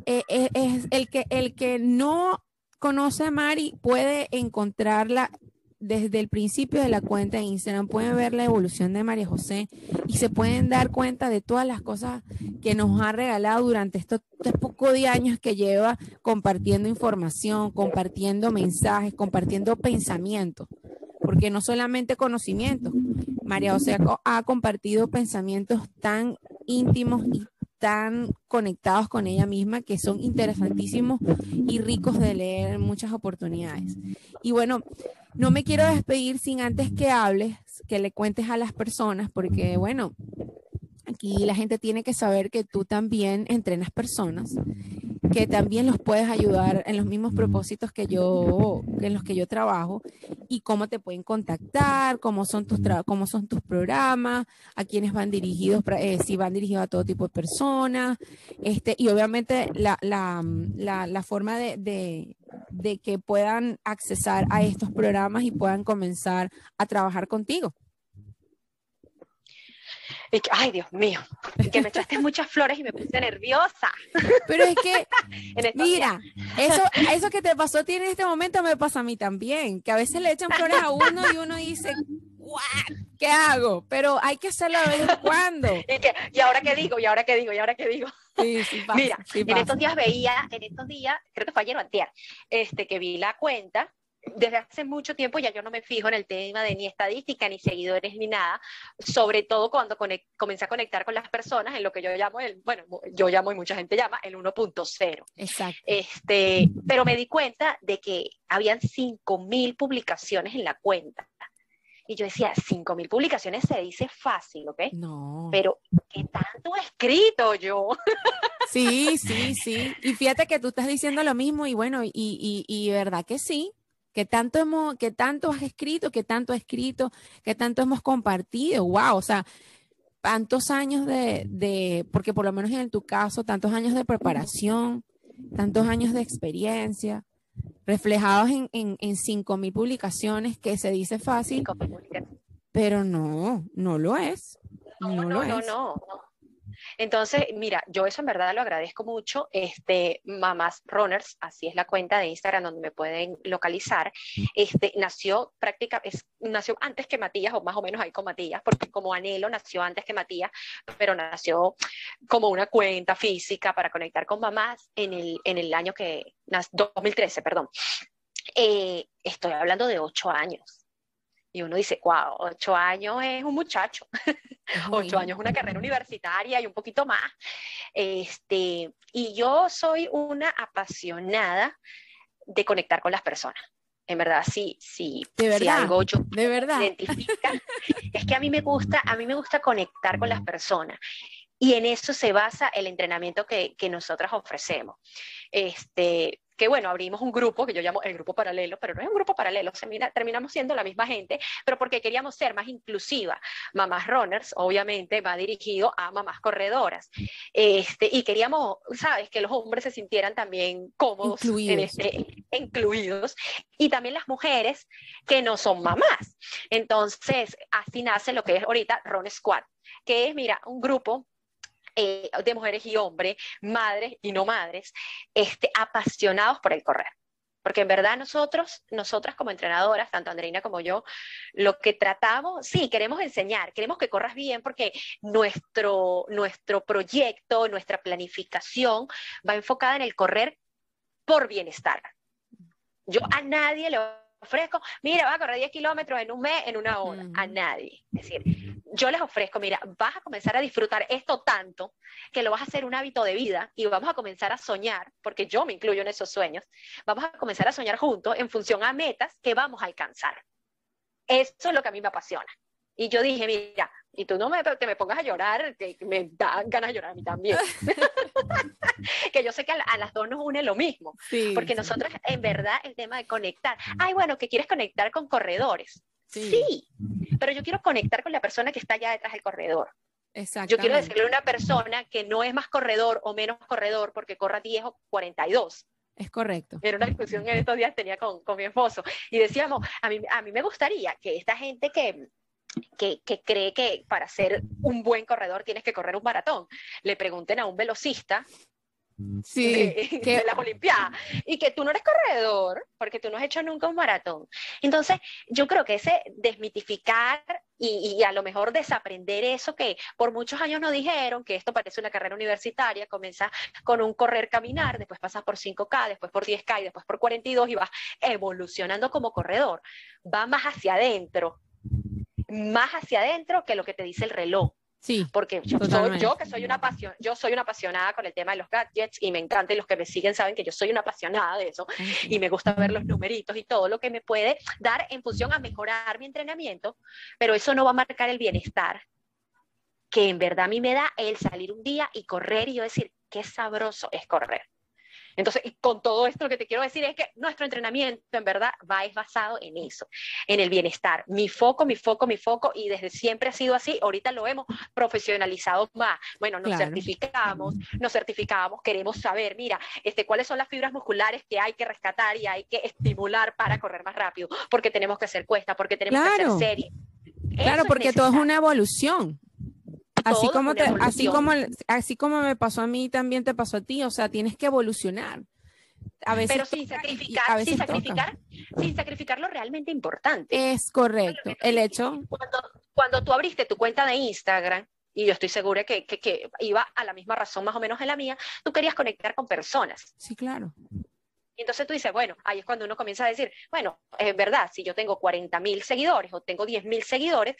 Eh, eh, es el que, el que no conoce a Mari puede encontrarla desde el principio de la cuenta de Instagram, pueden ver la evolución de María José y se pueden dar cuenta de todas las cosas que nos ha regalado durante estos, pocos años que lleva compartiendo información, compartiendo mensajes, compartiendo pensamientos. Porque no solamente conocimiento, María José ha, compartido pensamientos tan íntimos y tan conectados con ella misma que son interesantísimos y ricos de leer en muchas oportunidades. Y bueno, no me quiero despedir sin antes que hables, que le cuentes a las personas, porque bueno, aquí la gente tiene que saber que tú también entrenas personas que también los puedes ayudar en los mismos propósitos que yo, en los que yo trabajo y cómo te pueden contactar, cómo son tus, cómo son tus programas, a quiénes van dirigidos, eh, si van dirigidos a todo tipo de personas, este, y obviamente la, la, la, la forma de, de, de que puedan accesar a estos programas y puedan comenzar a trabajar contigo. Y que, ay, Dios mío, que me echaste muchas flores y me puse nerviosa. Pero es que, mira, eso, eso que te pasó a ti en este momento me pasa a mí también, que a veces le echan flores a uno y uno dice, ¿qué hago? Pero hay que hacerlo de vez en cuando. ¿Y, ahora qué digo? ¿Y ahora qué digo? ¿Y ahora qué digo? Sí, sí pasa, Mira, en estos días veía, en estos días, creo que fue ayer o antier, este, que vi la cuenta desde hace mucho tiempo ya yo no me fijo en el tema de ni estadística, ni seguidores, ni nada, sobre todo cuando comencé a conectar con las personas en lo que yo llamo, el, bueno, yo llamo y mucha gente llama el 1.0. Exacto. Este, pero me di cuenta de que habían 5.000 publicaciones en la cuenta. Y yo decía, 5.000 publicaciones se dice fácil, ¿ok? No. Pero, ¿qué tanto he escrito yo? Sí, sí, sí. Y fíjate que tú estás diciendo lo mismo y bueno, y, y, y verdad que sí que tanto hemos, que tanto has escrito, que tanto has escrito, que tanto hemos compartido, wow, o sea, tantos años de, de, porque por lo menos en tu caso, tantos años de preparación, tantos años de experiencia, reflejados en, en, en 5.000 publicaciones, que se dice fácil, pero no, no lo es. No, no, no, no, no, entonces, mira, yo eso en verdad lo agradezco mucho. Este, Mamás Runners, así es la cuenta de Instagram donde me pueden localizar. Este, nació práctica, es, nació antes que Matías, o más o menos ahí con Matías, porque como Anhelo nació antes que Matías, pero nació como una cuenta física para conectar con mamás en el, en el año que, 2013, perdón. Eh, estoy hablando de ocho años y uno dice, wow, ocho años es un muchacho, ocho años es una carrera universitaria y un poquito más. Este, y yo soy una apasionada de conectar con las personas. En verdad, sí, sí, ¿De verdad? si algo yo ¿De verdad? identifica, es que a mí me gusta, a mí me gusta conectar con las personas. Y en eso se basa el entrenamiento que, que nosotras ofrecemos. Este, que bueno, abrimos un grupo que yo llamo el grupo paralelo, pero no es un grupo paralelo, terminamos siendo la misma gente, pero porque queríamos ser más inclusiva. Mamás Runners, obviamente, va dirigido a mamás corredoras. Este, y queríamos, sabes, que los hombres se sintieran también cómodos, incluidos. Este, incluidos, y también las mujeres que no son mamás. Entonces, así nace lo que es ahorita Run Squad, que es, mira, un grupo eh, de mujeres y hombres, madres y no madres, este, apasionados por el correr. Porque en verdad nosotros, nosotras como entrenadoras, tanto Andreina como yo, lo que tratamos, sí, queremos enseñar, queremos que corras bien porque nuestro, nuestro proyecto, nuestra planificación va enfocada en el correr por bienestar. Yo a nadie le ofrezco, mira, va a correr 10 kilómetros en un mes, en una hora, a nadie. Es decir, yo les ofrezco, mira, vas a comenzar a disfrutar esto tanto que lo vas a hacer un hábito de vida y vamos a comenzar a soñar, porque yo me incluyo en esos sueños, vamos a comenzar a soñar juntos en función a metas que vamos a alcanzar. Eso es lo que a mí me apasiona. Y yo dije, mira, y tú no me, te me pongas a llorar, que me da ganas de llorar a mí también. que yo sé que a, las dos nos une lo mismo, porque nosotros en verdad el tema de conectar, ay, bueno, que quieres conectar con corredores. Sí. pero yo quiero conectar con la persona que está allá detrás del corredor. Yo quiero decirle a una persona que no es más corredor o menos corredor porque corra 10 o 42. Es correcto. Era una discusión que estos días tenía con, con mi esposo y decíamos, a mí, a mí me gustaría que esta gente que, que, que, cree que para ser un buen corredor tienes que correr un maratón, le pregunten a un velocista sí, de, que... las Olimpiadas y que tú no eres corredor porque tú no has hecho nunca un maratón. Entonces, yo creo que ese desmitificar y, y, a lo mejor desaprender eso que por muchos años nos dijeron, que esto parece una carrera universitaria, comienza con un correr, caminar, después pasas por 5K, después por 10K y después por 42 y vas evolucionando como corredor. Va más hacia adentro, más hacia adentro que lo que te dice el reloj. Sí. Porque yo, soy, yo que soy una pasión, yo soy una apasionada con el tema de los gadgets y me encanta y los que me siguen saben que yo soy una apasionada de eso y me gusta ver los numeritos y todo lo que me puede dar en función a mejorar mi entrenamiento, pero eso no va a marcar el bienestar que en verdad a mí me da el salir un día y correr y yo decir, qué sabroso es correr. Entonces, con todo esto lo que te quiero decir es que nuestro entrenamiento en verdad va es basado en eso, en el bienestar. Mi foco, mi foco, mi foco, y desde siempre ha sido así, ahorita lo hemos profesionalizado más. Bueno, nos certificamos, nos certificamos, queremos saber, mira, este, cuáles son las fibras musculares que hay que rescatar y hay que estimular para correr más rápido, porque tenemos que hacer cuesta, porque tenemos que hacer serie. Claro, porque todo es una evolución así como, te, así, como, así como me pasó a mí, también te pasó a ti, o sea, tienes que evolucionar. A veces Pero sin sacrificar, sin sacrificar, sin sacrificar lo realmente importante. Es correcto. El hecho. Cuando, cuando tú abriste tu cuenta de Instagram, y yo estoy segura que, que, que, iba a la misma razón más o menos en la mía, tú querías conectar con personas. Sí, claro. Y entonces tú dices, bueno, ahí es cuando uno comienza a decir, bueno, es verdad, si yo tengo 40 mil seguidores o tengo 10 mil seguidores,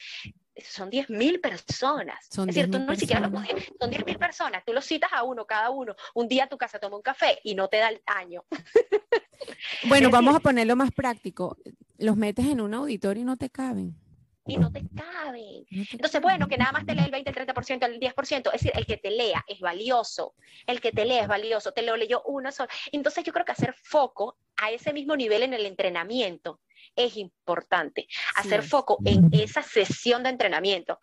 son 10 mil personas. Son es decir, tú no siquiera lo son 10 mil personas, tú los citas a uno, cada uno, un día a tu casa toma un café y no te da el año. Bueno, vamos a ponerlo más práctico. Los metes en un auditorio y no te caben y no te caben. Entonces, bueno, que nada más te lee el 20, el 30%, el 10%, es decir, el que te lea es valioso, el que te lea es valioso, te lo leyó una sola. Entonces, yo creo que hacer foco a ese mismo nivel en el entrenamiento es importante, hacer foco en esa sesión de entrenamiento.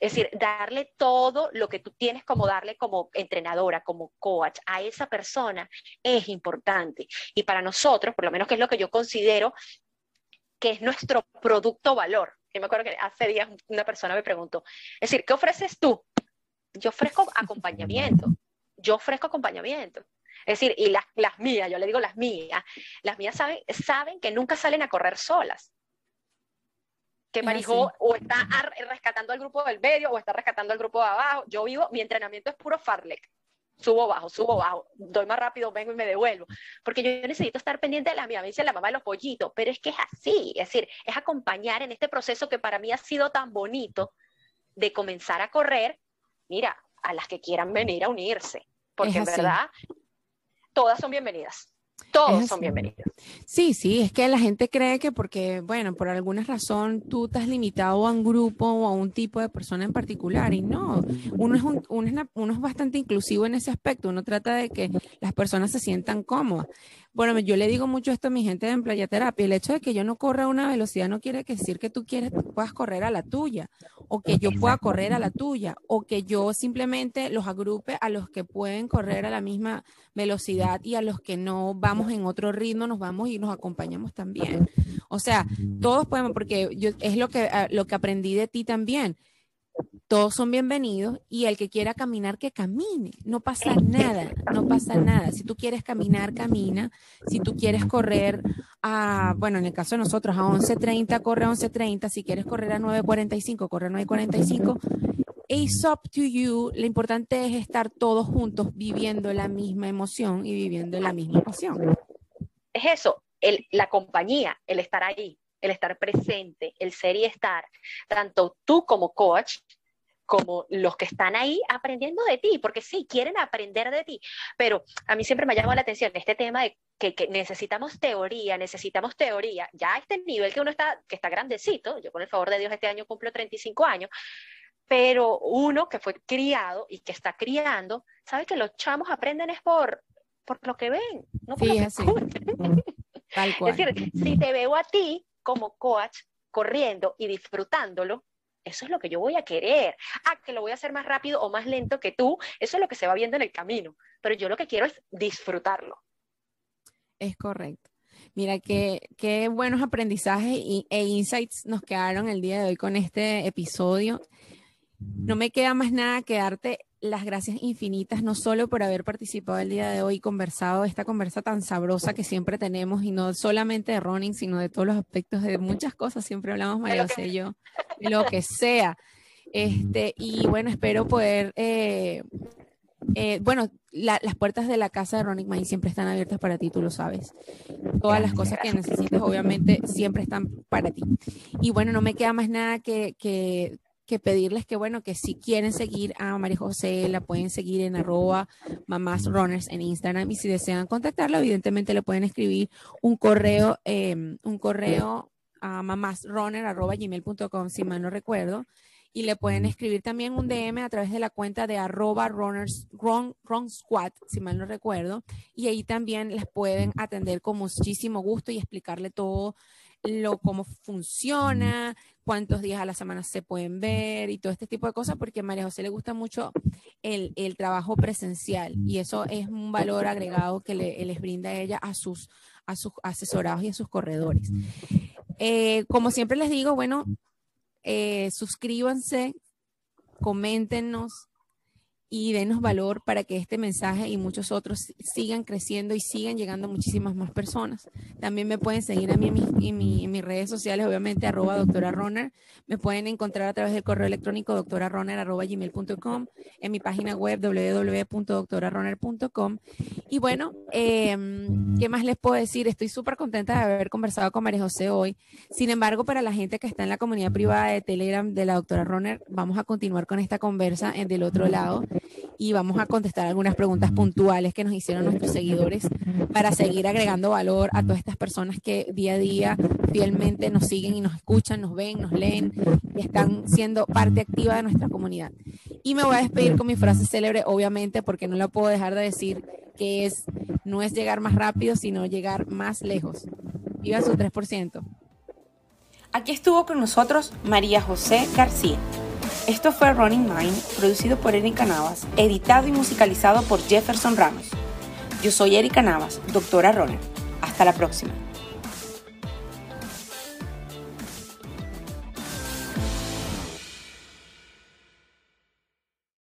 Es decir, darle todo lo que tú tienes como darle como entrenadora, como coach a esa persona es importante. Y para nosotros, por lo menos que es lo que yo considero que es nuestro producto valor, yo me acuerdo que hace días una persona me preguntó, es decir, ¿qué ofreces tú? Yo ofrezco acompañamiento, yo ofrezco acompañamiento. Es decir, y las, las mías, yo le digo las mías, las mías saben, saben que nunca salen a correr solas. Que Marijó o está rescatando al grupo del medio o está rescatando al grupo de abajo. Yo vivo, mi entrenamiento es puro farlek. Subo bajo, subo bajo, doy más rápido, vengo y me devuelvo, porque yo necesito estar pendiente de la mía, me dice la mamá de los pollitos, pero es que es así, es decir, es acompañar en este proceso que para mí ha sido tan bonito de comenzar a correr, mira, a las que quieran venir a unirse, porque en verdad todas son bienvenidas. Todos son bienvenidos. Sí, sí, es que la gente cree que porque, bueno, por alguna razón tú estás limitado a un grupo o a un tipo de persona en particular y no, uno es, uno es, uno es bastante inclusivo en ese aspecto, uno trata de que las personas se sientan cómodas. Bueno, yo le digo mucho esto a mi gente en playa terapia. El hecho de que yo no corra a una velocidad no quiere decir que tú quieres, puedas correr a la tuya, o que yo pueda correr a la tuya, o que yo simplemente los agrupe a los que pueden correr a la misma velocidad y a los que no vamos en otro ritmo, nos vamos y nos acompañamos también. O sea, todos podemos, porque yo, es lo que, ah, lo que aprendí de ti también todos son bienvenidos y el que quiera caminar, que camine. No pasa nada, no pasa nada. Si tú quieres caminar, camina. Si tú quieres correr a, bueno, en el caso de nosotros, a 11.30, corre a 11.30. Si quieres correr a 9.45, corre a 9.45. It's up to you. Lo importante es estar todos juntos viviendo la misma emoción y viviendo la misma pasión. Es eso, la compañía, el estar ahí, el estar presente, el ser y estar, tanto tú como coach como los que están ahí aprendiendo de ti, porque sí, quieren aprender de ti, pero a mí siempre me ha llamado la atención este tema de que, necesitamos teoría, necesitamos teoría, ya a este nivel que uno está, que está grandecito, yo con el favor de Dios este año cumplo 35 años, pero uno que fue criado y que está criando, sabe que los chamos aprenden es por, por lo que ven, no por lo que Es decir, si te veo a ti como coach corriendo y disfrutándolo, eso es lo que yo voy a querer. Ah, que lo voy a hacer más rápido o más lento que tú, eso es lo que se va viendo en el camino. Pero yo lo que quiero es disfrutarlo. Es correcto. Mira, qué, qué buenos aprendizajes e insights nos quedaron el día de hoy con este episodio. No me queda más nada que darte las gracias infinitas, no solo por haber participado el día de hoy y conversado esta conversa tan sabrosa que siempre tenemos, y no solamente de running, sino de todos los aspectos de muchas cosas. Siempre hablamos, María José y yo, de lo que sea. Este, y bueno, espero poder, eh, eh, bueno, las puertas de la casa de Running Mind siempre están abiertas para ti, tú lo sabes. Todas las cosas que necesites, obviamente, siempre están para ti. Y bueno, no me queda más nada que, que que pedirles que, bueno, que si quieren seguir a María José, la pueden seguir en arroba mamás runners en Instagram. Y si desean contactarla, evidentemente le pueden escribir un correo, em, un correo a mamásrunner arroba gmail.com, si mal no recuerdo, y le pueden escribir también un DM a través de la cuenta de arroba runners, run, run squad, si mal no recuerdo, y ahí también les pueden atender con muchísimo gusto y explicarle todo lo cómo funciona, cuántos días a la semana se pueden ver y todo este tipo de cosas, porque a María José le gusta mucho el, el trabajo presencial y eso es un valor agregado que le, les brinda a ella a sus, a sus asesorados y a sus corredores. Eh, como siempre les digo, bueno, eh, suscríbanse, coméntenos, y denos valor para que este mensaje y muchos otros sigan creciendo y sigan llegando a muchísimas más personas. También me pueden seguir a mí en, mis redes sociales, obviamente, arroba doctora Runner. Me pueden encontrar a través del correo electrónico doctorarunner arroba gmail.com, en mi página web www.doctorarunner.com. Y bueno, em, ¿qué más les puedo decir? Estoy súper contenta de haber conversado con María José hoy. Sin embargo, para la gente que está en la comunidad privada de Telegram de la doctora Runner, vamos a continuar con esta conversa en del otro lado y vamos a contestar algunas preguntas puntuales que nos hicieron nuestros seguidores para seguir agregando valor a todas estas personas que día a día fielmente nos siguen y nos escuchan, nos ven, nos leen y están siendo parte activa de nuestra comunidad. Y me voy a despedir con mi frase célebre, obviamente, porque no la puedo dejar de decir, que es, no es llegar más rápido, sino llegar más lejos. Viva su 3%. Aquí estuvo con nosotros María José García. Esto fue Running Mind, producido por Erika Navas, editado y musicalizado por Jefferson Ramos. Yo soy Erika Navas, doctora Runner. Hasta la próxima.